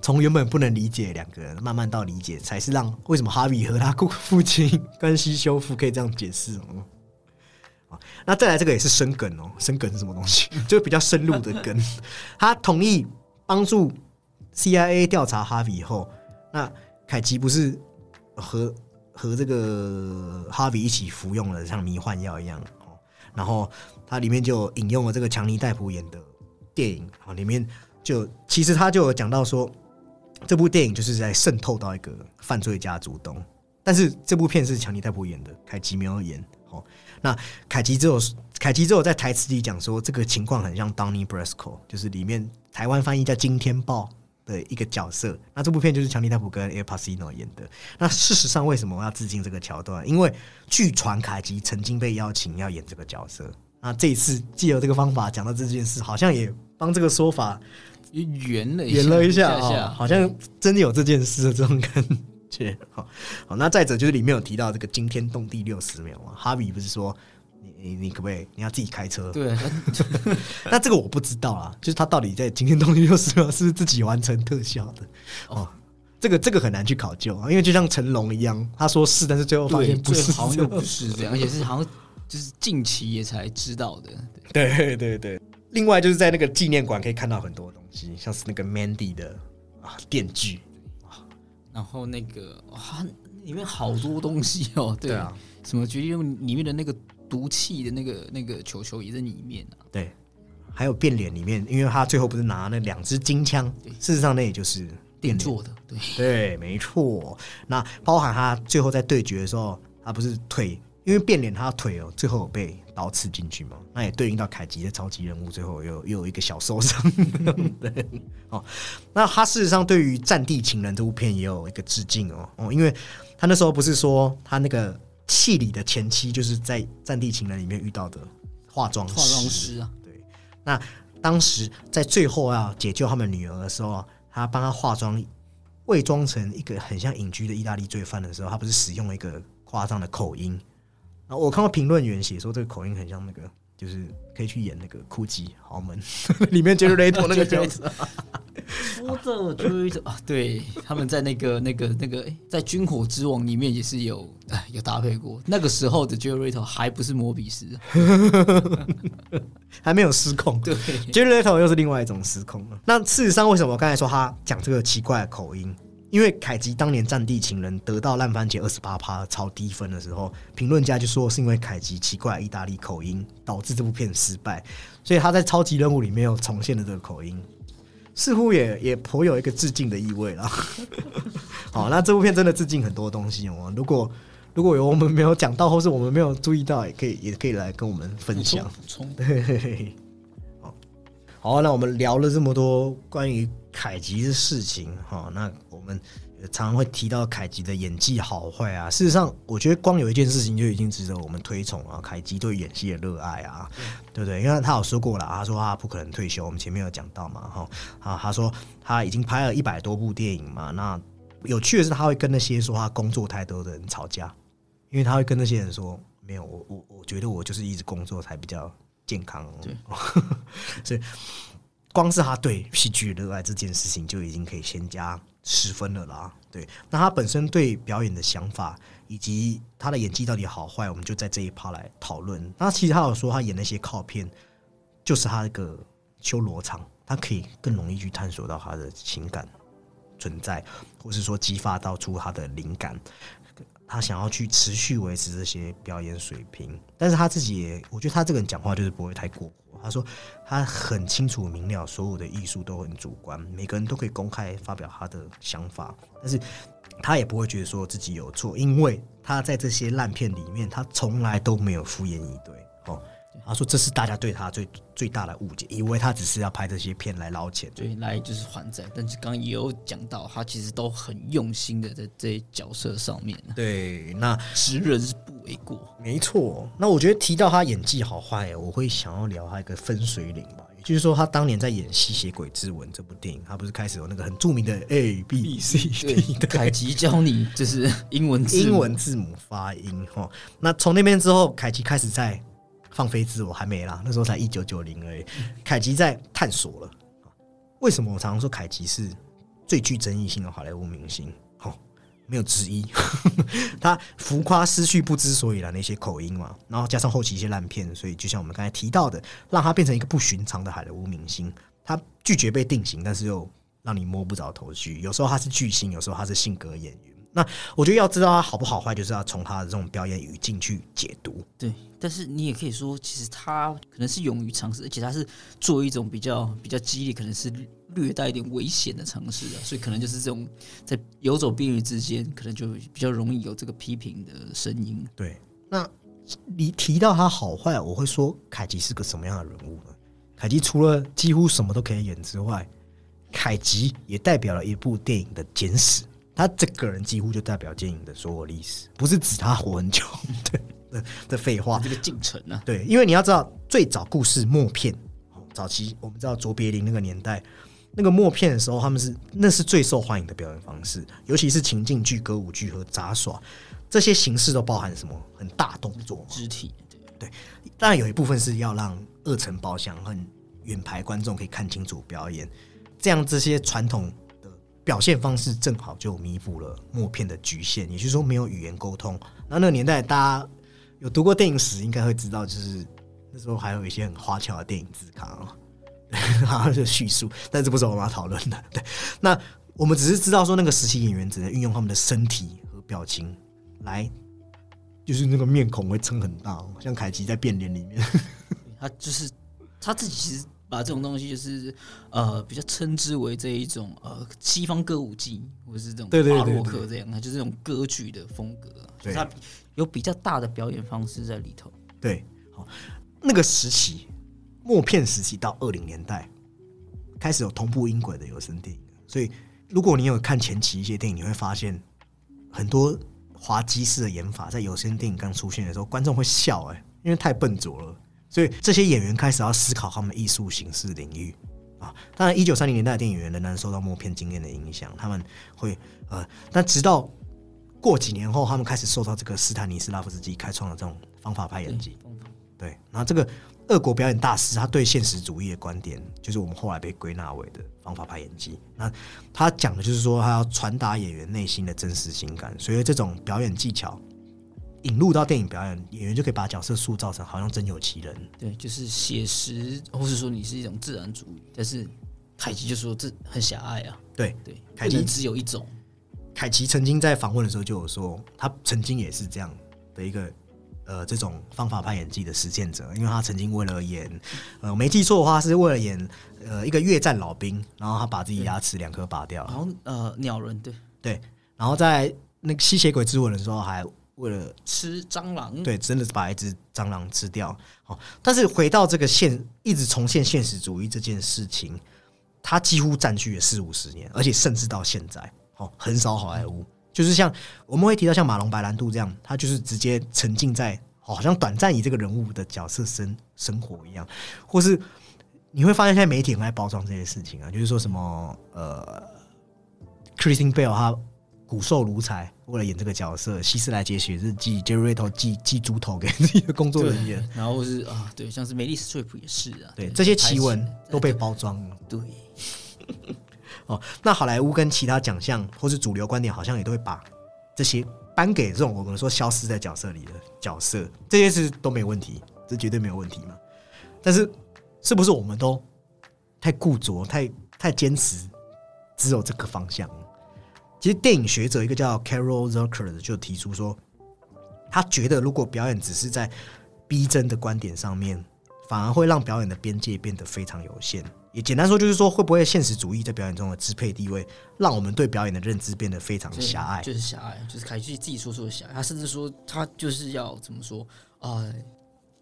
从原本不能理解两个人，慢慢到理解，才是让为什么哈比和他父父亲关系修复，可以这样解释哦。那再来这个也是深梗哦，深梗是什么东西？就比较深入的梗。他同意帮助 CIA 调查哈比以后，那凯奇不是和和这个哈比一起服用了像迷幻药一样哦，然后它里面就引用了这个强尼戴普演的电影啊，里面就其实他就有讲到说，这部电影就是在渗透到一个犯罪家族中，但是这部片是强尼戴普演的，凯奇没有演哦。那凯奇只有凯奇只有在台词里讲说，这个情况很像 Donny Brasco，就是里面台湾翻译叫惊天豹的一个角色。那这部片就是强尼戴普跟 Al Pacino 演的。那事实上，为什么我要致敬这个桥段？因为据传凯奇曾经被邀请要演这个角色。那这一次借由这个方法讲到这件事，好像也帮这个说法圆了圆了一下好像真的有这件事的这种感觉。好，好，那再者就是里面有提到这个惊天动地六十秒嘛，哈比不是说你你你可不可以你要自己开车？对，那这个我不知道啦，就是他到底在惊天动地六十秒是不是自己完成特效的？哦，这个这个很难去考究啊，因为就像成龙一样，他说是，但是最后发，现不是好像又不是这样，而且是好像就是近期也才知道的。对对对，另外就是在那个纪念馆可以看到很多东西，像是那个 Mandy 的啊电锯，然后那个哇，里面好多东西哦，对对啊，什么决定里面的那个毒气的那个那个球球也在里面啊。对，还有变脸里面，因为他最后不是拿那两支金枪，事实上那也就是变脸。定做的，对，对，没错。那包含他最后在对决的时候，他不是腿，因为变脸他的腿哦，最后有被刀刺进去嘛，那也对应到凯吉的超级人物，最后又又有一个小受伤。对，哦，那他事实上对于《战地情人》这部片也有一个致敬哦，哦，因为他那时候不是说他那个戏里的前妻就是在《战地情人》里面遇到的化妆化妆师啊，对，那当时在最后要解救他们女儿的时候，他帮她化妆，伪装成一个很像隐居的意大利罪犯的时候，他不是使用了一个夸张的口音。然后我看到评论员写说，这个口音很像那个，就是可以去演那个酷基豪门 里面杰瑞雷托那个角色。说的就是啊，对，他们在那个那个那个，诶在《军火之王》里面也是有哎有搭配过。那个时候的 Jerry Rito 还不是摩比斯，还没有失控。对，j e r r y Leto 又是另外一种失控了。那事实上，为什么我刚才说他讲这个奇怪的口音？因为凯吉当年《战地情人》得到烂番茄二十八趴超低分的时候，评论家就说是因为凯吉奇怪意大利口音导致这部片失败，所以他在超级任务里面又重现了这个口音，似乎也也颇有一个致敬的意味了。好，那这部片真的致敬很多东西哦。如果如果有我们没有讲到，或是我们没有注意到，也可以也可以来跟我们分享。补充对，好，好，那我们聊了这么多关于凯吉的事情，哈，那我们常常会提到凯吉的演技好坏啊。事实上，我觉得光有一件事情就已经值得我们推崇啊，凯吉对演戏的热爱啊，对不对？因为他有说过了，他说他不可能退休，我们前面有讲到嘛，哈，啊，他说他已经拍了一百多部电影嘛，那有趣的是，他会跟那些说他工作太多的人吵架，因为他会跟那些人说，没有，我我我觉得我就是一直工作才比较健康，对，所以光是他对戏剧的热爱这件事情就已经可以先加十分了啦。对，那他本身对表演的想法以及他的演技到底好坏，我们就在这一趴来讨论。那其实他有说，他演那些靠片就是他那个修罗场，他可以更容易去探索到他的情感存在，或是说激发到出他的灵感。他想要去持续维持这些表演水平，但是他自己也，我觉得他这个人讲话就是不会太过。他说他很清楚明了，所有的艺术都很主观，每个人都可以公开发表他的想法，但是他也不会觉得说自己有错，因为他在这些烂片里面，他从来都没有敷衍一对。哦，他说这是大家对他最最大的误解，以为他只是要拍这些片来捞钱。对，来就是还债。但是刚刚也有讲到，他其实都很用心的在这些角色上面，对，那识人是不为过。没错，那我觉得提到他演技好坏，我会想要聊他一个分水岭吧。也就是说，他当年在演《吸血鬼之吻》这部电影，他不是开始有那个很著名的 A B C 对 D 的，凯奇教你就是英文字母英文字母发音哈。那从那边之后，凯奇开始在放飞自我，还没啦，那时候才一九九零而已。凯奇在探索了。为什么我常常说凯奇是最具争议性的好莱坞明星，哦，没有之一。他浮夸、失去不知所以然的一些口音嘛，然后加上后期一些烂片，所以就像我们刚才提到的，让他变成一个不寻常的好莱坞明星。他拒绝被定型，但是又让你摸不着头绪。有时候他是巨星，有时候他是性格演员。那我觉得要知道他好不好坏，就是要从他的这种表演语境去解读。对，但是你也可以说，其实他可能是勇于尝试，而且他是做一种比较比较激烈，可能是略带一点危险的尝试啊。所以可能就是这种在游走边缘之间，可能就比较容易有这个批评的声音。对，那你提到他好坏，我会说凯吉是个什么样的人物呢？凯吉除了几乎什么都可以演之外，凯吉也代表了一部电影的简史。他这个人几乎就代表电影的所有历史，不是指他活很久，对的的废话。这个进程啊，对，因为你要知道，最早故事默片，早期我们知道卓别林那个年代，那个默片的时候，他们是那是最受欢迎的表演方式，尤其是情境剧、歌舞剧和杂耍这些形式都包含什么很大动作、肢体，对，当然有一部分是要让二层包厢和远排观众可以看清楚表演，这样这些传统。表现方式正好就弥补了默片的局限，也就是说没有语言沟通。那那个年代，大家有读过电影史，应该会知道，就是那时候还有一些很花俏的电影字卡哦，然后就叙述。但这不是我们要讨论的。对，那我们只是知道说，那个时期演员只能运用他们的身体和表情来，就是那个面孔会撑很大，像凯奇在变脸里面，他就是他自己其实。把这种东西就是呃比较称之为这一种呃西方歌舞伎或者是这种巴洛克这样，的就是这种歌剧的风格，所以它有比较大的表演方式在里头。对，好，那个时期默片时期到二零年代开始有同步音轨的有声电影，所以如果你有看前期一些电影，你会发现很多滑稽式的演法在有声电影刚出现的时候，观众会笑哎，因为太笨拙了。所以这些演员开始要思考他们艺术形式领域啊。当然，一九三零年代的电影演员仍然受到默片经验的影响，他们会呃，但直到过几年后，他们开始受到这个斯坦尼斯拉夫斯基开创的这种方法派演技。对，然后这个俄国表演大师他对现实主义的观点，就是我们后来被归纳为的方法派演技。那他讲的就是说，他要传达演员内心的真实情感，所以这种表演技巧。引入到电影表演，演员就可以把角色塑造成好像真有其人。对，就是写实，或是说你是一种自然主义。但是凯奇就说这很狭隘啊。对对，凯奇只有一种。凯奇曾经在访问的时候就有说，他曾经也是这样的一个呃这种方法派演技的实践者，因为他曾经为了演 呃没记错的话，是为了演呃一个越战老兵，然后他把自己牙齿两颗拔掉。然后呃鸟人对对，然后在那个吸血鬼之吻的时候还。为了吃蟑螂，对，真的是把一只蟑螂吃掉。好，但是回到这个现，一直重现现实主义这件事情，它几乎占据了四五十年，而且甚至到现在，哦，很少好莱坞就是像我们会提到像马龙白兰度这样，他就是直接沉浸在好像短暂以这个人物的角色生生活一样，或是你会发现现在媒体很爱包装这些事情啊，就是说什么呃，Christine Bell 他。骨瘦如柴，为了演这个角色，希斯莱杰写日记，杰瑞头寄寄猪头给自己的工作人员，然后是啊，对，像是梅丽史翠普也是啊，对，这些奇闻都被包装了。对，哦，那好莱坞跟其他奖项或是主流观点，好像也都会把这些颁给这种我们说消失在角色里的角色，这些是都没有问题，这绝对没有问题嘛。但是，是不是我们都太固着、太太坚持，只有这个方向？其实电影学者一个叫 Carol Zucker 的就提出说，他觉得如果表演只是在逼真的观点上面，反而会让表演的边界变得非常有限。也简单说就是说，会不会现实主义在表演中的支配地位，让我们对表演的认知变得非常狭隘？就是狭隘，就是凯西自己说出的狭隘。他甚至说，他就是要怎么说啊？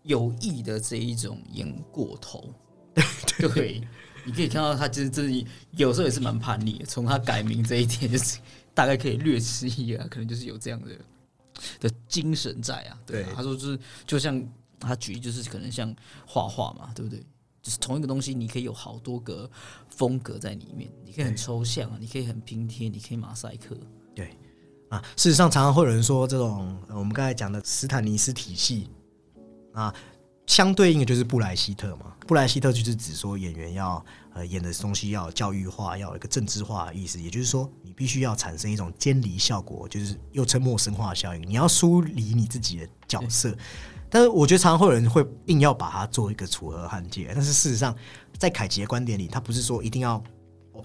有意的这一种演过头，对。你可以看到他其实真的有时候也是蛮叛逆的。从他改名这一点，就是大概可以略知一二，可能就是有这样的的精神在啊。对，他说就是就像他举例，就是可能像画画嘛，对不对？就是同一个东西，你可以有好多个风格在里面，你可以很抽象啊，你可以很拼贴，你可以马赛克。对啊，事实上常常会有人说，这种我们刚才讲的斯坦尼斯体系啊。相对应的就是布莱希特嘛，布莱希特就是指说演员要呃演的东西要教育化，要有一个政治化的意思，也就是说你必须要产生一种监离效果，就是又称陌生化效应，你要疏离你自己的角色。但是我觉得常常会有人会硬要把它做一个楚河汉界，但是事实上在凯奇的观点里，他不是说一定要我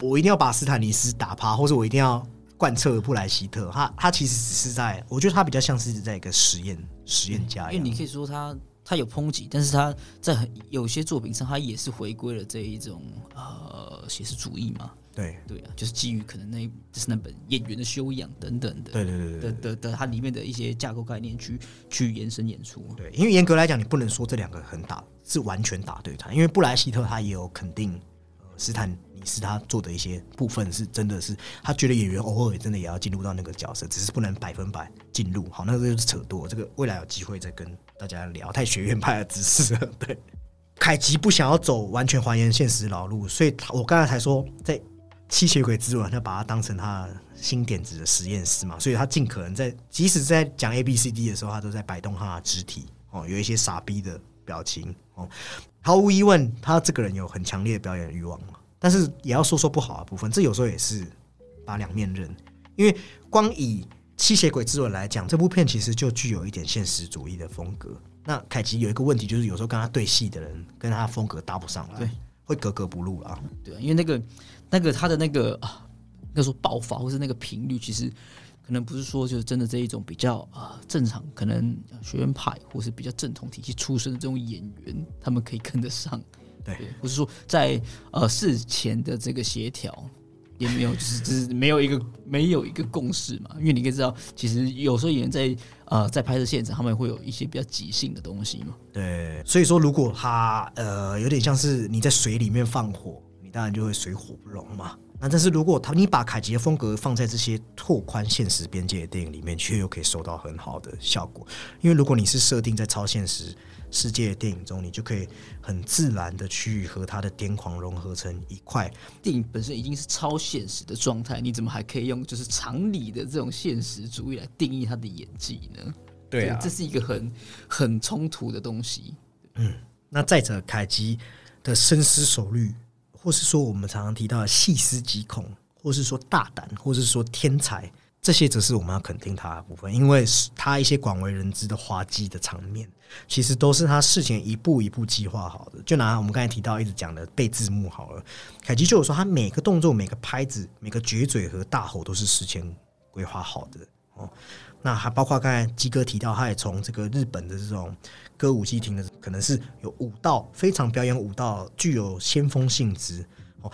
我一定要把斯坦尼斯打趴，或者我一定要贯彻布莱希特，他他其实只是在，我觉得他比较像是在一个实验实验家一样，因为你可以说他他有抨击，但是他在很有些作品上，他也是回归了这一种呃写实主义嘛。对对啊，就是基于可能那就是那本演员的修养等等的，对对对对的的的它里面的一些架构概念去去延伸演出。对，因为严格来讲，你不能说这两个很打是完全打对台，因为布莱希特他也有肯定呃斯坦尼斯他做的一些部分是真的是他觉得演员偶尔真的也要进入到那个角色，只是不能百分百进入。好，那个就是扯多，这个未来有机会再跟大家聊太学院派的知识了。对，凯奇不想要走完全还原现实老路，所以我刚才才说在。吸血鬼之吻，他把它当成他新点子的实验室嘛，所以他尽可能在，即使在讲 A B C D 的时候，他都在摆动他的肢体哦，有一些傻逼的表情哦。毫无疑问，他这个人有很强烈的表演欲望嘛，但是也要说说不好的部分，这有时候也是把两面刃。因为光以吸血鬼之吻来讲，这部片其实就具有一点现实主义的风格。那凯奇有一个问题，就是有时候跟他对戏的人跟他风格搭不上来，会格格不入啊。对，因为那个。那个他的那个啊，那说爆发或是那个频率，其实可能不是说就是真的这一种比较啊正常，可能学院派或是比较正统体系出身的这种演员，他们可以跟得上。对，不是说在呃事前的这个协调也没有，就是只是没有一个没有一个共识嘛。因为你可以知道，其实有时候演员在呃在拍摄现场，他们会有一些比较即兴的东西嘛。对，所以说如果他呃有点像是你在水里面放火。你当然就会水火不容嘛。那但是如果他你把凯吉的风格放在这些拓宽现实边界的电影里面，却又可以收到很好的效果。因为如果你是设定在超现实世界的电影中，你就可以很自然的去和他的癫狂融合成一块。电影本身已经是超现实的状态，你怎么还可以用就是常理的这种现实主义来定义他的演技呢？对啊，这是一个很很冲突的东西。嗯，那再者，凯吉的深思熟虑。或是说我们常常提到的细思极恐，或是说大胆，或是说天才，这些则是我们要肯定他的部分，因为他一些广为人知的滑稽的场面，其实都是他事前一步一步计划好的。就拿我们刚才提到一直讲的背字幕好了，凯奇就有说他每个动作、每个拍子、每个撅嘴和大吼都是事前规划好的哦。那还包括刚才基哥提到，他也从这个日本的这种。歌舞伎町的可能是有舞蹈，非常表演舞蹈，具有先锋性质哦。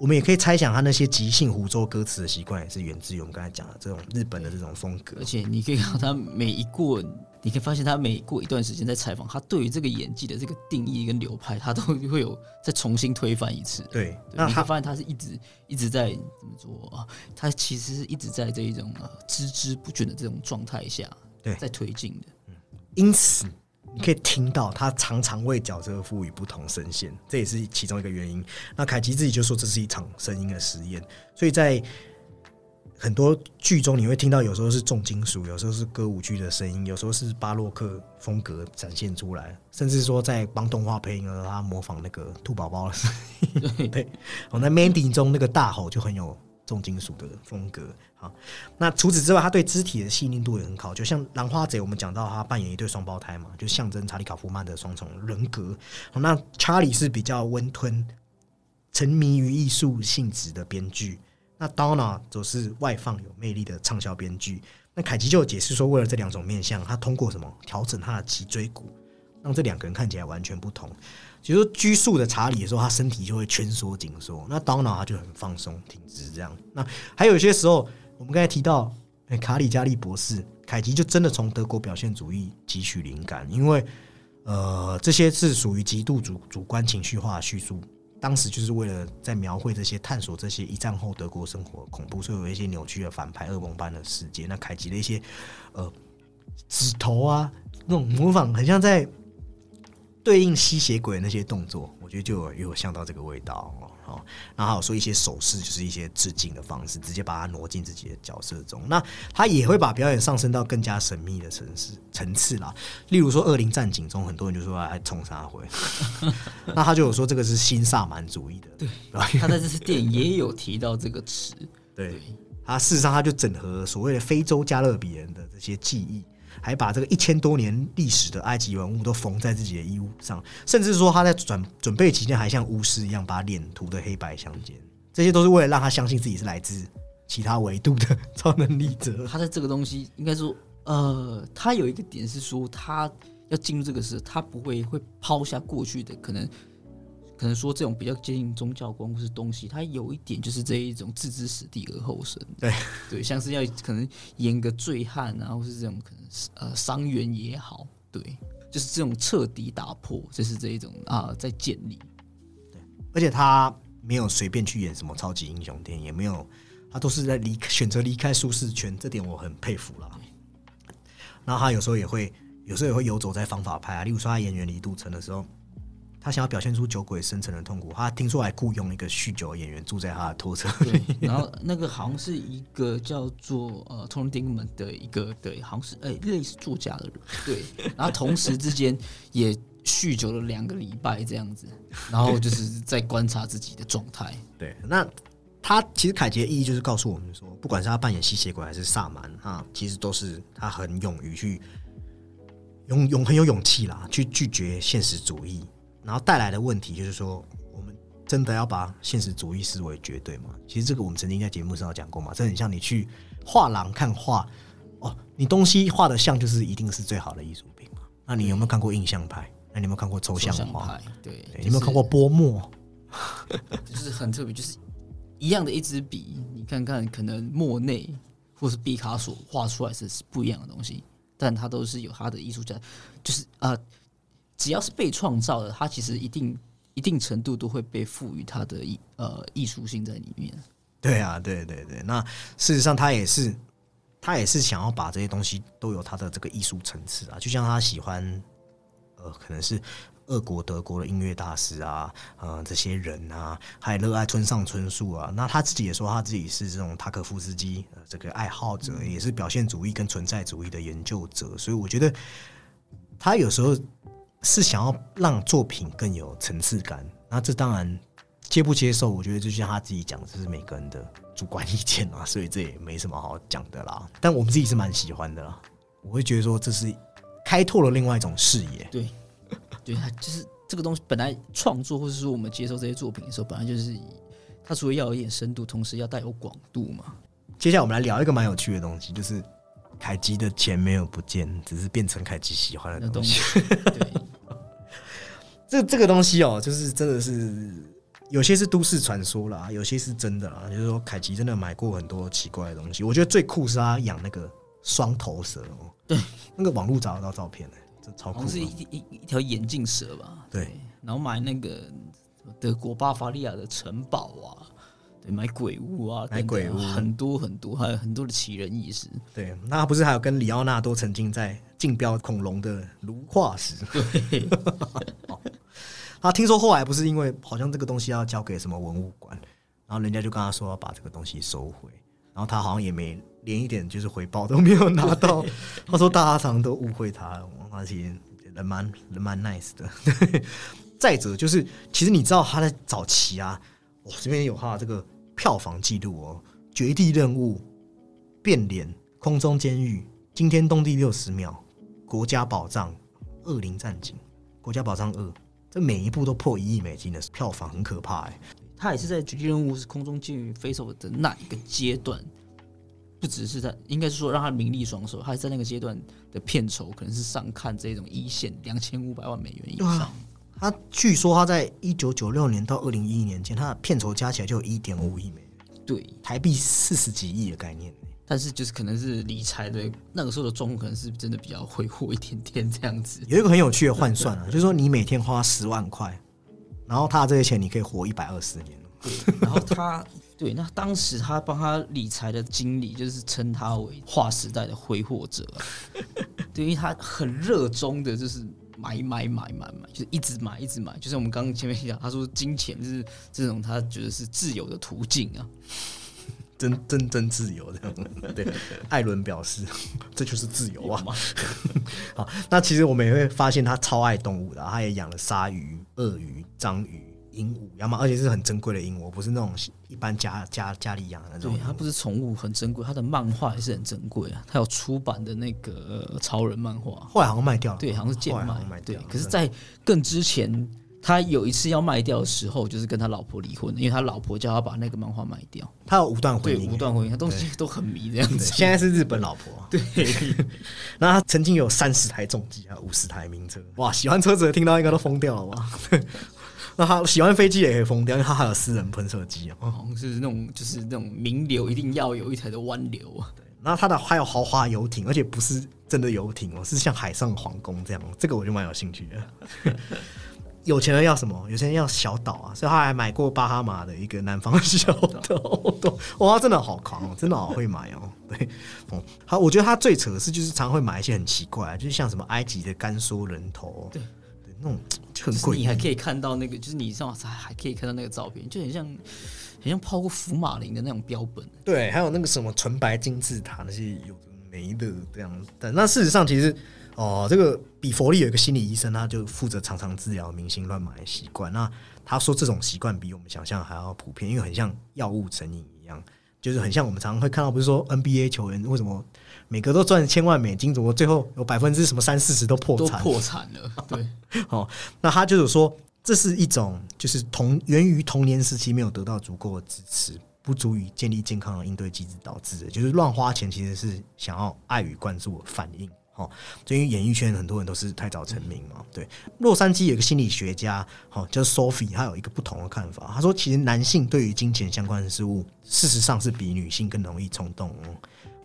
我们也可以猜想，他那些即兴胡诌歌词的习惯，也是源自于我们刚才讲的这种日本的这种风格。而且你可以看到，他每一过，你可以发现他每过一段时间在采访，他对于这个演技的这个定义跟流派，他都会有再重新推翻一次。对，那他发现他是一直一直在怎么做啊？他其实是一直在这一种呃孜孜不倦的这种状态下，对，在推进的。因此，你可以听到他常常为角色赋予不同声线，这也是其中一个原因。那凯奇自己就说这是一场声音的实验，所以在很多剧中你会听到，有时候是重金属，有时候是歌舞剧的声音，有时候是巴洛克风格展现出来，甚至说在帮动画配音的时候，他模仿那个兔宝宝的声音。对，我在 Mandy 中那个大吼就很有。重金属的风格，好。那除此之外，他对肢体的细腻度也很好。就像《兰花贼》，我们讲到他扮演一对双胞胎嘛，就象征查理·卡夫曼的双重人格。好，那查理是比较温吞、沉迷于艺术性质的编剧，那 Donna 则是外放有魅力的畅销编剧。那凯奇就解释说，为了这两种面相，他通过什么调整他的脊椎骨，让这两个人看起来完全不同。比如说拘束的查理的时候，他身体就会蜷缩紧缩；那当脑他就很放松挺直这样。那还有一些时候，我们刚才提到卡里加利博士，凯奇就真的从德国表现主义汲取灵感，因为呃这些是属于极度主主观情绪化的叙述。当时就是为了在描绘这些探索这些一战后德国生活恐怖，所以有一些扭曲的反派、噩梦般的世界。那凯奇的一些呃指头啊，那种模仿，很像在。对应吸血鬼的那些动作，我觉得就有有像到这个味道哦。好，然后还有说一些手势，就是一些致敬的方式，直接把它挪进自己的角色中。那他也会把表演上升到更加神秘的层次层次啦。例如说《恶灵战警》中，很多人就说哎冲杀回，那他就有说这个是新萨满主义的。对，他在这次电影也有提到这个词。对，他事实上他就整合所谓的非洲加勒比人的这些记忆。还把这个一千多年历史的埃及文物都缝在自己的衣物上，甚至说他在准准备期间还像巫师一样把脸涂的黑白相间，这些都是为了让他相信自己是来自其他维度的超能力者。他在这个东西应该说，呃，他有一个点是说，他要进入这个事，他不会会抛下过去的可能。可能说这种比较接近宗教光或是东西，它有一点就是这一种置之死地而后生。对 对，像是要可能演个醉汉啊，或是这种可能呃伤员也好，对，就是这种彻底打破，就是这一种啊在建立。对，而且他没有随便去演什么超级英雄电影，也没有，他都是在离选择离开舒适圈，这点我很佩服啦。然后他有时候也会，有时候也会游走在方法派啊，例如说他演员李杜成的时候。他想要表现出酒鬼深层的痛苦，他听说还雇佣一个酗酒的演员住在他的拖车里。然后那个好像是一个叫做呃 Tony Dinkman 的一个对，好像是哎类似作家的人。对，然后同时之间也酗酒了两个礼拜这样子，然后就是在观察自己的状态。对，那他其实凯杰的意义就是告诉我们说，不管是他扮演吸血鬼还是萨满啊，其实都是他很勇于去勇勇很有勇气啦，去拒绝现实主义。然后带来的问题就是说，我们真的要把现实主义视为绝对吗？其实这个我们曾经在节目上有讲过嘛。这很像你去画廊看画，哦，你东西画的像就是一定是最好的艺术品嘛？那你有没有看过印象派？那你有没有看过抽象画？对，你有没有看过波墨？就是很特别，就是一样的一支笔，你看看，可能莫内或是毕卡索画出来是是不一样的东西，但它都是有它的艺术家，就是啊。只要是被创造的，它其实一定一定程度都会被赋予它的艺呃艺术性在里面。对啊，对对对。那事实上，他也是他也是想要把这些东西都有他的这个艺术层次啊。就像他喜欢呃，可能是俄国、德国的音乐大师啊，呃，这些人啊，还热爱村上春树啊。那他自己也说他自己是这种塔可夫斯基呃这个爱好者，也是表现主义跟存在主义的研究者。所以我觉得他有时候。是想要让作品更有层次感，那这当然接不接受，我觉得就像他自己讲，这是每个人的主观意见啊，所以这也没什么好讲的啦。但我们自己是蛮喜欢的啦，我会觉得说这是开拓了另外一种视野。对，对，他就是这个东西本来创作或者说我们接受这些作品的时候，本来就是它除了要有一点深度，同时要带有广度嘛。接下来我们来聊一个蛮有趣的东西，就是凯基的钱没有不见，只是变成凯基喜欢的东西。对。这这个东西哦，就是真的是有些是都市传说啦，有些是真的啦。就是说，凯奇真的买过很多奇怪的东西。我觉得最酷是他养那个双头蛇哦，对，那个网络找得到照片的，这超酷。是一一一条眼镜蛇吧？对，然后买那个德国巴伐利亚的城堡啊，对，买鬼屋啊，买鬼屋很多很多，还有很多的奇人异事。对，那不是还有跟里奥纳多曾经在竞标恐龙的炉化石？对。他听说后来不是因为好像这个东西要交给什么文物馆，然后人家就跟他说要把这个东西收回，然后他好像也没连一点就是回报都没有拿到。他说大家常常都误会他，而且人蛮人蛮 nice 的。再者就是，其实你知道他在早期啊，我这边有他这个票房记录哦，《绝地任务》、《变脸》、《空中监狱》、《惊天动地六十秒》、《国家宝藏》、《恶灵战警》、《国家宝藏二》。这每一部都破一亿美金的票房，很可怕哎。他也是在《绝地任务》是空中监狱飞手的那一个阶段，不只是在，应该是说让他名利双收，还在那个阶段的片酬可能是上看这种一线两千五百万美元以上。他据说他在一九九六年到二零一一年间，他的片酬加起来就有一点五亿美元，对，台币四十几亿的概念。但是就是可能是理财的那个时候的状况，可能是真的比较挥霍一点点这样子。有一个很有趣的换算啊，就是说你每天花十万块，然后他这些钱你可以活一百二十年。对，然后他对那当时他帮他理财的经理就是称他为划时代的挥霍者，对，因为他很热衷的就是买买买买买，就是一直买一直买。就是我们刚刚前面讲，他说金钱是这种他觉得是自由的途径啊。真真真自由这样，对，艾伦表示这就是自由啊。好，那其实我们也会发现他超爱动物的，他也养了鲨鱼、鳄鱼、章鱼、鹦鹉，而且是很珍贵的鹦鹉，不是那种一般家家家里养的那种。对，它不是宠物很珍贵，它的漫画也是很珍贵啊。它有出版的那个超人漫画，后来好像卖掉了，对，好像是贱卖，对。可是，在更之前。他有一次要卖掉的时候，就是跟他老婆离婚，因为他老婆叫他把那个漫画卖掉。他有五段婚姻，五段婚姻，他东西 都很迷这样子。现在是日本老婆，对。那他曾经有三十台重机啊，五十台名车，哇！喜欢车子的听到应该都疯掉了吧？那他喜欢飞机也可以疯掉，因为他还有私人喷射机啊，好像是那种就是那种名流一定要有一台的湾流啊。对，然后他的还有豪华游艇，而且不是真的游艇哦，是像海上皇宫这样，这个我就蛮有兴趣的。有钱人要什么？有钱人要小岛啊，所以他还买过巴哈马的一个南方小岛。哇，真的好狂哦，真的好会买哦。对，哦，好，我觉得他最扯的是，就是常会买一些很奇怪，就是像什么埃及的干缩人头，对，那种很贵。你还可以看到那个，就是你上网还还可以看到那个照片，就很像很像泡过福马林的那种标本。对，还有那个什么纯白金字塔那些有的没的这样。但那事实上其实。哦，这个比佛利有一个心理医生，他就负责常常治疗明星乱买的习惯。那他说这种习惯比我们想象还要普遍，因为很像药物成瘾一样，就是很像我们常常会看到，不是说 NBA 球员为什么每个都赚千万美金，怎么最后有百分之什么三四十都破产破产了？对，哦，那他就是说这是一种就是童源于童年时期没有得到足够的支持，不足以建立健康的应对机制导致的，就是乱花钱其实是想要爱与关注的反应。哦，就因为演艺圈很多人都是太早成名嘛。对，洛杉矶有一个心理学家，哦，叫 Sophie，他有一个不同的看法。他说，其实男性对于金钱相关的事物，事实上是比女性更容易冲动。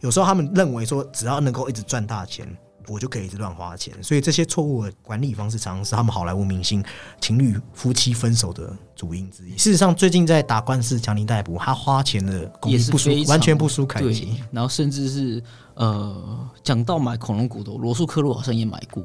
有时候他们认为说，只要能够一直赚大钱。我就可以一直乱花钱，所以这些错误的管理方式，常常是他们好莱坞明星情侣夫妻分手的主因之一。事实上，最近在打官司，强尼逮捕他花钱的也是不输，完全不输凯奇。然后甚至是呃，讲到买恐龙骨头，罗素克洛好像也买过。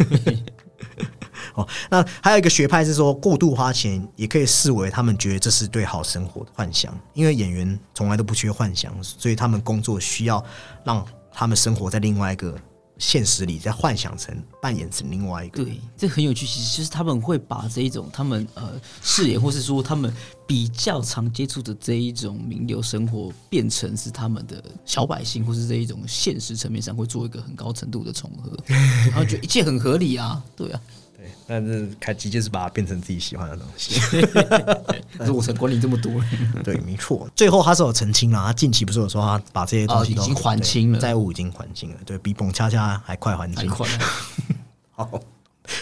哦，那还有一个学派是说，过度花钱也可以视为他们觉得这是对好生活的幻想，因为演员从来都不缺幻想，所以他们工作需要让他们生活在另外一个。现实里再幻想成扮演成另外一个，对，这很有趣。其实就是他们会把这一种他们呃视野，或是说他们比较常接触的这一种名流生活，变成是他们的小百姓，或是这一种现实层面上会做一个很高程度的重合，然后觉得一切很合理啊，对啊。但是凯奇就是把它变成自己喜欢的东西。但是我才管理这么多。对，没错。最后他是有澄清了，他近期不是有说他把这些东西已经还清了，债务已经还清了，对比蹦恰恰还快还清。快。好，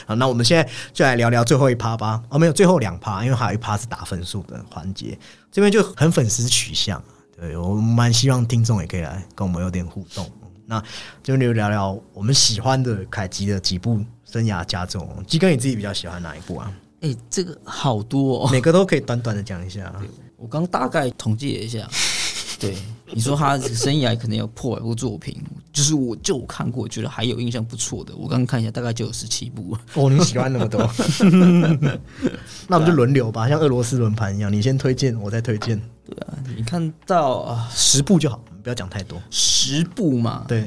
好，那我们现在就来聊聊最后一趴吧。哦，没有，最后两趴，因为还有一趴是打分数的环节，这边就很粉丝取向。对我蛮希望听众也可以来跟我们有点互动。那就聊聊我们喜欢的凯吉的几部。生涯加重，基哥你自己比较喜欢哪一部啊？哎，这个好多，哦每个都可以短短的讲一下。我刚大概统计了一下，对你说他生涯可能有破百部作品，就是我就看过，觉得还有印象不错的。我刚刚看一下，大概就有十七部。哦，你喜欢那么多？那我们就轮流吧，像俄罗斯轮盘一样，你先推荐，我再推荐。对啊，你看到啊，十部就好，不要讲太多。十部嘛，对。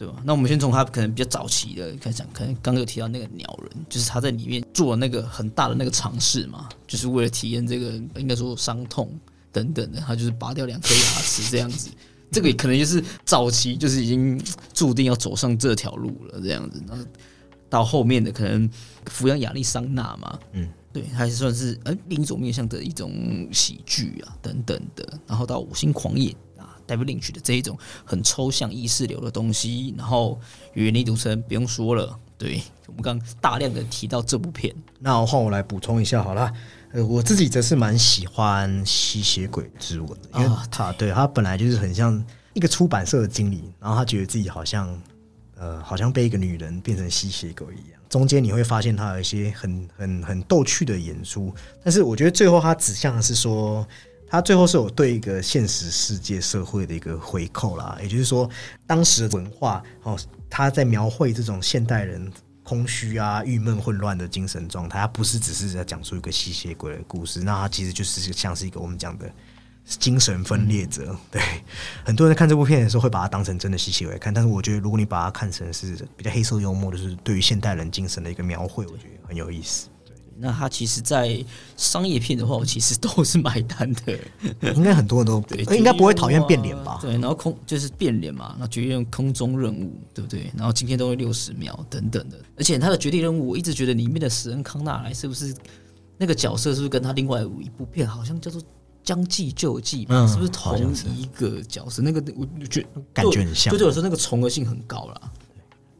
对吧？那我们先从他可能比较早期的开始讲，可能刚刚有提到那个鸟人，就是他在里面做那个很大的那个尝试嘛，就是为了体验这个应该说伤痛等等的，他就是拔掉两颗牙齿这样子，这个可能就是早期就是已经注定要走上这条路了这样子。然后到后面的可能抚养亚利桑那嘛，嗯，对，还是算是呃另一种面向的一种喜剧啊等等的。然后到五星狂野。David Lynch 的这一种很抽象意识流的东西，然后语言力读成不用说了，对我们刚大量的提到这部片，那换我来补充一下好了，呃，我自己则是蛮喜欢吸血鬼之吻，的因为他对他本来就是很像一个出版社的经理，然后他觉得自己好像呃，好像被一个女人变成吸血鬼一样，中间你会发现他有一些很很很逗趣的演出，但是我觉得最后他指向的是说。他最后是有对一个现实世界社会的一个回扣啦，也就是说，当时的文化哦，他在描绘这种现代人空虚啊、郁闷、混乱的精神状态，他不是只是在讲述一个吸血鬼的故事，那他其实就是像是一个我们讲的精神分裂者。对，很多人在看这部片的时候会把它当成真的吸血鬼看，但是我觉得如果你把它看成是比较黑色幽默，就是对于现代人精神的一个描绘，我觉得很有意思。那他其实，在商业片的话，我其实都是买单的。应该很多人都对，应该不会讨厌变脸吧？对，然后空就是变脸嘛，那决定空中任务，对不对？然后今天都会六十秒等等的，而且他的决定任务，我一直觉得里面的史恩康纳莱是不是那个角色，是不是跟他另外一部片好像叫做《将计就计》嘛？是不是同一个角色？那个我觉感觉很像，就对我说那个重合性很高了。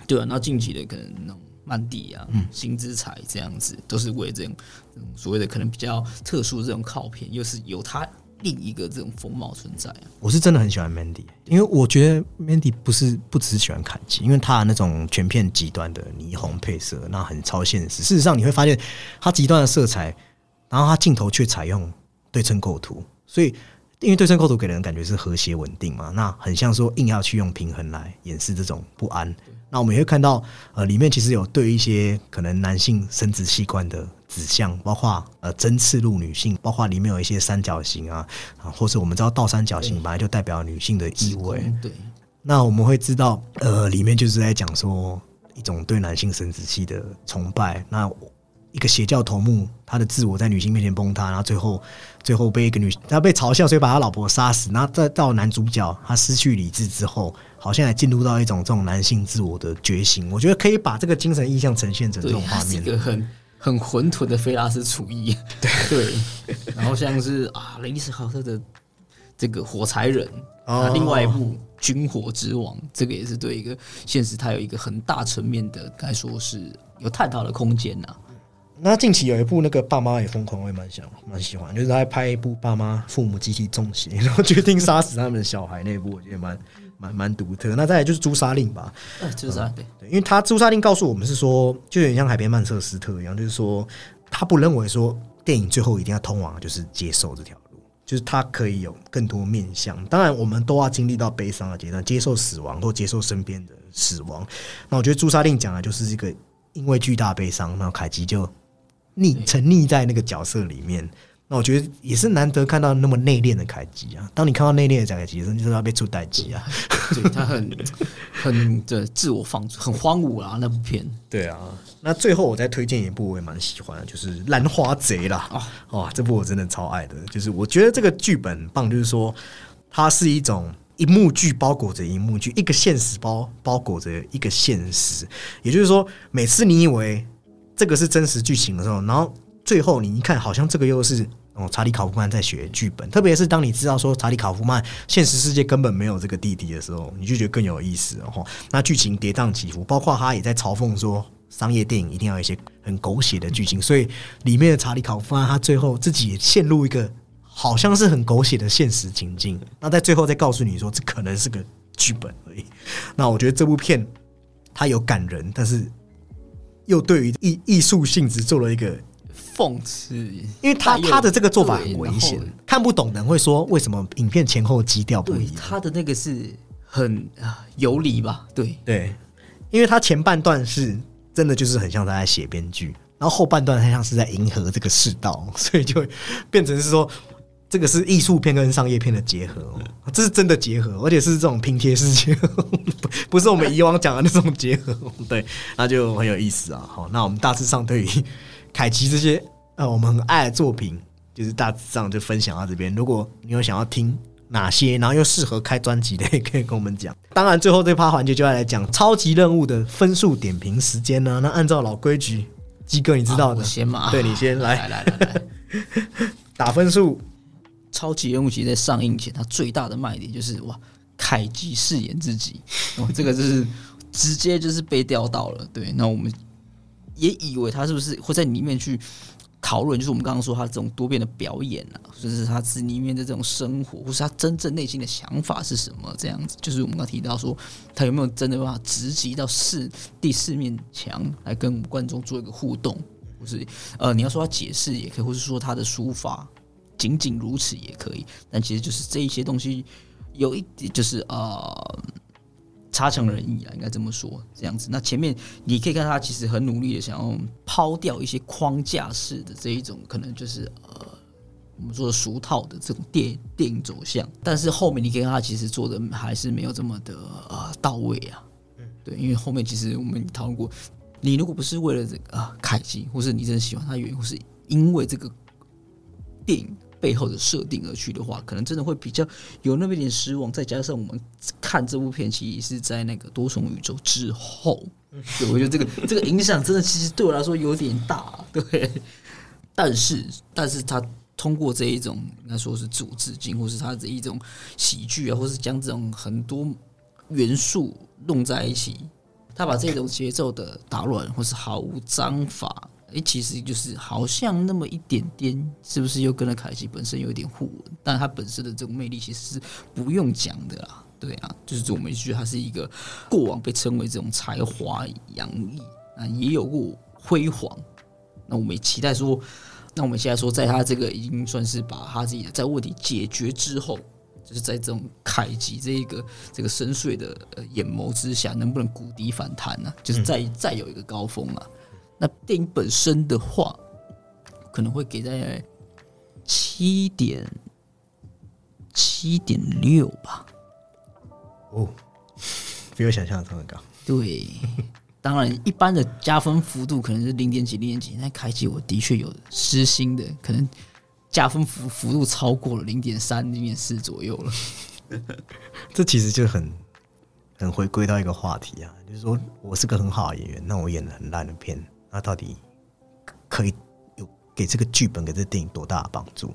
对啊，那近期的可能那种。曼迪啊，新之彩这样子，都是为这种所谓的可能比较特殊的这种靠片，又是有它另一个这种风貌存在啊。我是真的很喜欢 Mandy，因为我觉得 Mandy 不是不只是喜欢砍机，因为他的那种全片极端的霓虹配色，那很超现实。事实上你会发现，他极端的色彩，然后他镜头却采用对称构图，所以因为对称构图给人感觉是和谐稳定嘛，那很像说硬要去用平衡来掩饰这种不安。那我们也会看到，呃，里面其实有对一些可能男性生殖器官的指向，包括呃针刺入女性，包括里面有一些三角形啊，啊，或是我们知道倒三角形本来就代表女性的意味。对。那我们会知道，呃，里面就是在讲说一种对男性生殖器的崇拜。那一个邪教头目，他的自我在女性面前崩塌，然后最后最后被一个女他被嘲笑，所以把他老婆杀死。然后再到男主角，他失去理智之后。好像也进入到一种这种男性自我的觉醒，我觉得可以把这个精神意象呈现成这种画面，一个很很混沌的菲拉斯主义。对，然后像是啊，雷尼斯豪特的这个火柴人啊，另外一部《军火之王》，这个也是对一个现实，它有一个很大层面的，该说是有探讨的空间呐。那近期有一部那个爸妈也疯狂，我也蛮想蛮喜欢，就是他拍一部爸妈父母集体中邪，然后决定杀死他们的小孩那部，我觉得蛮。蛮蛮独特，那再来就是朱砂令吧。朱砂对对，因为他朱砂令告诉我们是说，就有点像海边曼彻斯特一样，就是说他不认为说电影最后一定要通往就是接受这条路，就是他可以有更多面向。当然，我们都要经历到悲伤的阶段，接受死亡或接受身边的死亡。那我觉得朱砂令讲的就是这个因为巨大悲伤，那凯基就溺沉溺在那个角色里面。那我觉得也是难得看到那么内敛的凯基啊！当你看到内敛的凯基，就是要被出代机啊！对他很很的自我放逐，很荒芜啊！那部片。对啊，那最后我再推荐一部我也蛮喜欢的，就是《兰花贼》啦。啊，哇，这部我真的超爱的，就是我觉得这个剧本棒，就是说它是一种一幕剧包裹着一幕剧，一个现实包包裹着一个现实。也就是说，每次你以为这个是真实剧情的时候，然后最后你一看，好像这个又是。哦，查理考夫曼在学剧本，特别是当你知道说查理考夫曼现实世界根本没有这个弟弟的时候，你就觉得更有意思哦。那剧情跌宕起伏，包括他也在嘲讽说，商业电影一定要一些很狗血的剧情，所以里面的查理考夫曼他最后自己也陷入一个好像是很狗血的现实情境。那在最后再告诉你说，这可能是个剧本而已。那我觉得这部片它有感人，但是又对于艺艺术性质做了一个。讽刺，因为他他的这个做法很危险，看不懂的人会说为什么影片前后基调不一样？他的那个是很游离吧？对对，因为他前半段是真的就是很像他在写编剧，然后后半段他像是在迎合这个世道，所以就变成是说这个是艺术片跟商业片的结合，这是真的结合，而且是这种拼贴式结合，不是我们以往讲的那种结合，对，那就很有意思啊。好，那我们大致上对于。凯奇这些呃，我们很爱的作品，就是大致上就分享到这边。如果你有想要听哪些，然后又适合开专辑的，也可以跟我们讲。当然，最后这趴环节就要来讲超级任务的分数点评时间呢。那按照老规矩，鸡哥你知道的，先嘛，对你先来来来来打分数。超级任务其实在上映前，它最大的卖点就是哇，凯吉饰演自己，哇，这个就是直接就是被钓到了。对，那我们。也以为他是不是会在里面去讨论，就是我们刚刚说他这种多变的表演啊，或者是他自里面的这种生活，或是他真正内心的想法是什么？这样子，就是我们刚提到说，他有没有真的办法直击到四第四面墙来跟观众做一个互动，或是呃，你要说他解释也可以，或是说他的书法仅仅如此也可以，但其实就是这一些东西有一点就是呃。差强人意啊，应该这么说，这样子。那前面你可以看他其实很努力的想要抛掉一些框架式的这一种，可能就是呃我们说的俗套的这种电电影走向，但是后面你可以看他其实做的还是没有这么的呃到位啊。对，因为后面其实我们讨论过，你如果不是为了这个啊凯基，或是你真的喜欢他原因，或是因为这个电影背后的设定而去的话，可能真的会比较有那么一点失望。再加上我们看这部片，其实是在那个多重宇宙之后，对，我觉得这个 这个影响真的其实对我来说有点大，对。但是，但是他通过这一种应该说是自我致敬，或是他这一种喜剧啊，或是将这种很多元素弄在一起，他把这种节奏的打乱，或是毫无章法。哎，其实就是好像那么一点点，是不是又跟了凯奇本身有一点互文？但他本身的这种魅力其实是不用讲的啦，对啊，就是我们觉得他是一个过往被称为这种才华洋溢啊，也有过辉煌。那我们也期待说，那我们现在说，在他这个已经算是把他自己的在问题解决之后，就是在这种凯奇这一个这个深邃的呃眼眸之下，能不能谷底反弹呢？就是再再有一个高峰啊？那电影本身的话，可能会给在七点七点六吧。哦，比我想象中的高。对，当然一般的加分幅度可能是零点几、零点几，那开机我的确有私心的，可能加分幅幅度超过了零点三、零点四左右了。这其实就很很回归到一个话题啊，就是说我是个很好的演员，那我演的很烂的片。那到底可以有给这个剧本、给这电影多大的帮助？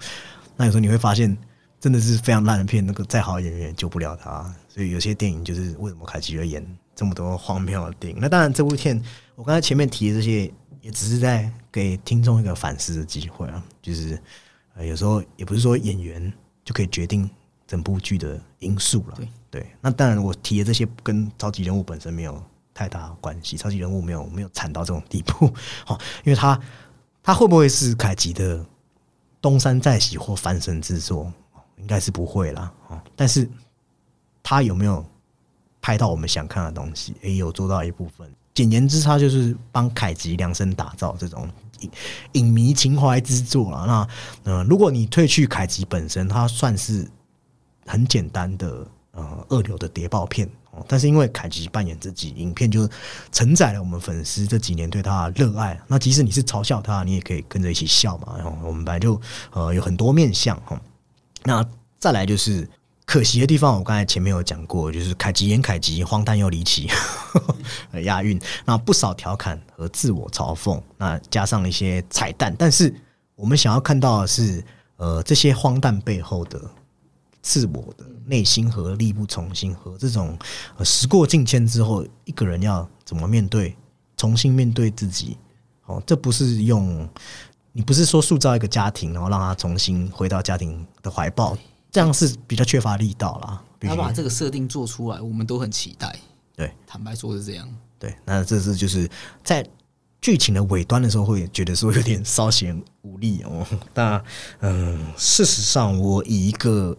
那有时候你会发现，真的是非常烂的片，那个再好的演员也救不了他。所以有些电影就是为什么凯奇会演这么多荒谬的电影？那当然，这部片我刚才前面提的这些，也只是在给听众一个反思的机会啊。就是呃，有时候也不是说演员就可以决定整部剧的因素了。对对，那当然我提的这些跟超级人物本身没有。太大关系，超级人物没有没有惨到这种地步，好，因为他他会不会是凯吉的东山再起或翻身之作？应该是不会啦，哦，但是他有没有拍到我们想看的东西？也有做到一部分。简言之，他就是帮凯吉量身打造这种影影迷情怀之作了。那嗯，如果你褪去凯吉本身，它算是很简单的呃二流的谍报片。但是因为凯吉扮演自己，影片就承载了我们粉丝这几年对他的热爱。那即使你是嘲笑他，你也可以跟着一起笑嘛。然后我们本来就呃有很多面相哈。那再来就是可惜的地方，我刚才前面有讲过，就是凯吉演凯吉，荒诞又离奇，押韵。那不少调侃和自我嘲讽，那加上一些彩蛋。但是我们想要看到的是，呃，这些荒诞背后的。自我的内心和力不从心，和这种时过境迁之后，一个人要怎么面对，重新面对自己？哦，这不是用你不是说塑造一个家庭，然后让他重新回到家庭的怀抱，这样是比较缺乏力道啦。他把这个设定做出来，我们都很期待。对，坦白说是这样。对，那这是就是在剧情的尾端的时候，会觉得说有点稍显无力哦。那嗯，事实上，我以一个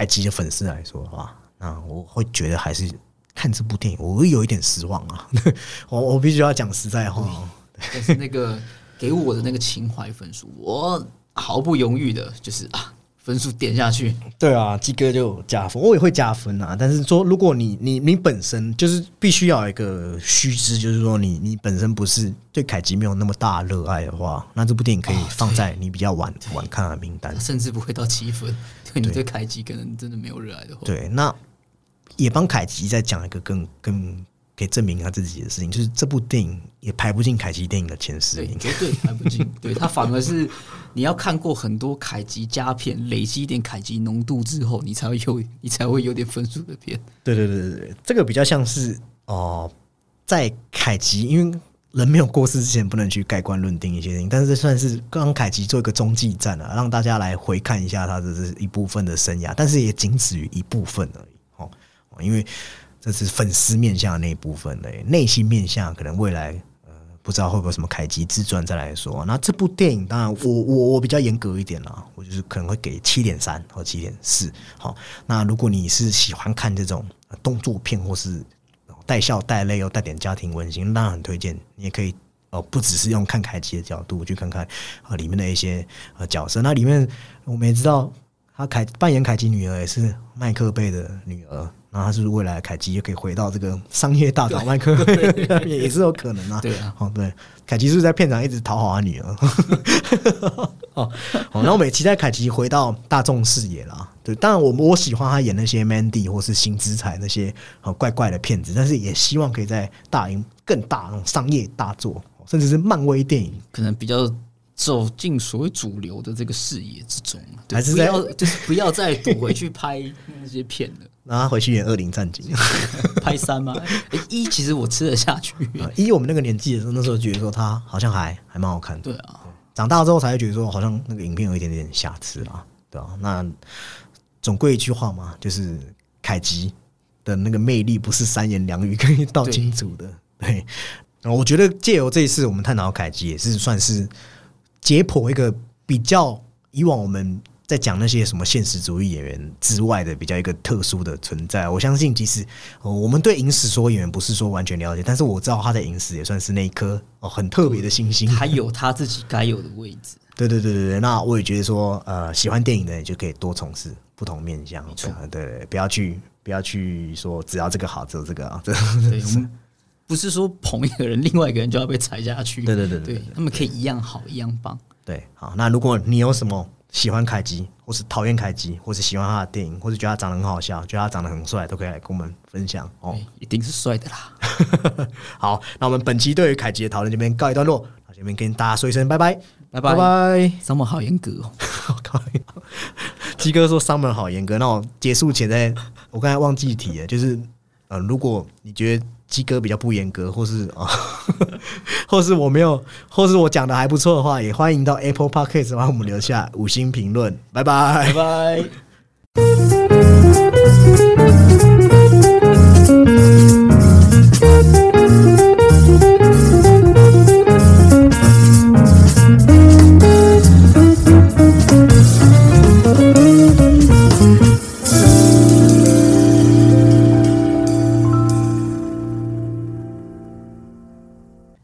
凯吉的粉丝来说的话，那我会觉得还是看这部电影，我会有一点失望啊。我我必须要讲实在话，但是那个给我的那个情怀分数，我毫不犹豫的就是啊。分数点下去，对啊，鸡哥就加分，我也会加分啊。但是说，如果你你你本身就是必须要有一个须知，就是说你你本身不是对凯吉没有那么大热爱的话，那这部电影可以放在你比较晚晚看的名单，甚至不会到七分。对 你对凯奇可能真的没有热爱的话，对，那也帮凯奇再讲一个更更。可以证明他自己的事情，就是这部电影也排不进凯奇电影的前十名，绝对排不进。对他反而是你要看过很多凯奇佳片，累积一点凯奇浓度之后，你才会有你才会有点分数的片。对对对对对，这个比较像是哦，在凯奇，因为人没有过世之前，不能去盖棺论定一些事情，但是这算是刚凯吉做一个中继站啊，让大家来回看一下他的这一部分的生涯，但是也仅止于一部分而已。哦，因为。这是粉丝面向的那一部分的内心面向，可能未来呃不知道会不会什么凯吉自传再来说。那这部电影当然我我我比较严格一点啦，我就是可能会给七点三或七点四。好，那如果你是喜欢看这种动作片或是带笑带泪又带点家庭温馨，当然很推荐。你也可以哦，不只是用看凯奇的角度去看看啊里面的一些呃角色。那里面我们也知道，他凯扮演凯奇女儿也是麦克贝的女儿，然后他是未来的凯基，也可以回到这个商业大岛麦克贝也也是有可能啊。对啊，哦，对，凯奇是不是在片场一直讨好他女儿？哦，哦，然后我们也期待凯奇回到大众视野啦。对，当然我我喜欢他演那些 Mandy 或是新之彩那些呃怪怪的片子，但是也希望可以在大荧更大那种商业大作，甚至是漫威电影，可能比较走进所谓主流的这个视野之中，对还是在不要就是不要再躲回去拍那些片了。然后他回去演《恶灵战警》拍三吗？一其实我吃得下去。一。我们那个年纪的时候，那时候觉得说他好像还还蛮好看的。对啊，长大之后才会觉得说，好像那个影片有一点点瑕疵啊，对啊，那总归一句话嘛，就是凯吉的那个魅力不是三言两语可以道清楚的。对，然后我觉得借由这一次我们探讨凯吉，也是算是解剖一个比较以往我们在讲那些什么现实主义演员之外的比较一个特殊的存在。我相信，即使、呃我们对影史所有演员不是说完全了解，但是我知道他在影史也算是那一颗哦很特别的星星。他有他自己该有的位置。对对对对对，那我也觉得说，呃，喜欢电影的人就可以多从事不同面向，错对对对，不要去不要去说只要这个好，只有这个啊，这 不是说捧一个人，另外一个人就要被踩下去。对对对对对，他们可以一样好，一样棒。对，好，那如果你有什么喜欢凯基，或是讨厌凯基，或是喜欢他的电影，或是觉得他长得很好笑，觉得他长得很帅，都可以来跟我们分享哦。对，一定是帅的啦。好，那我们本期对于凯基的讨论这边告一段落，那这边跟大家说一声拜拜，拜拜拜。拜。张梦好严格哦。我靠！鸡哥说 summer 好严格，那我结束前再，我刚才忘记提了，就是呃，如果你觉得鸡哥比较不严格，或是啊，或是我没有，或是我讲的还不错的话，也欢迎到 Apple Podcast 帮我们留下五星评论，拜拜拜拜。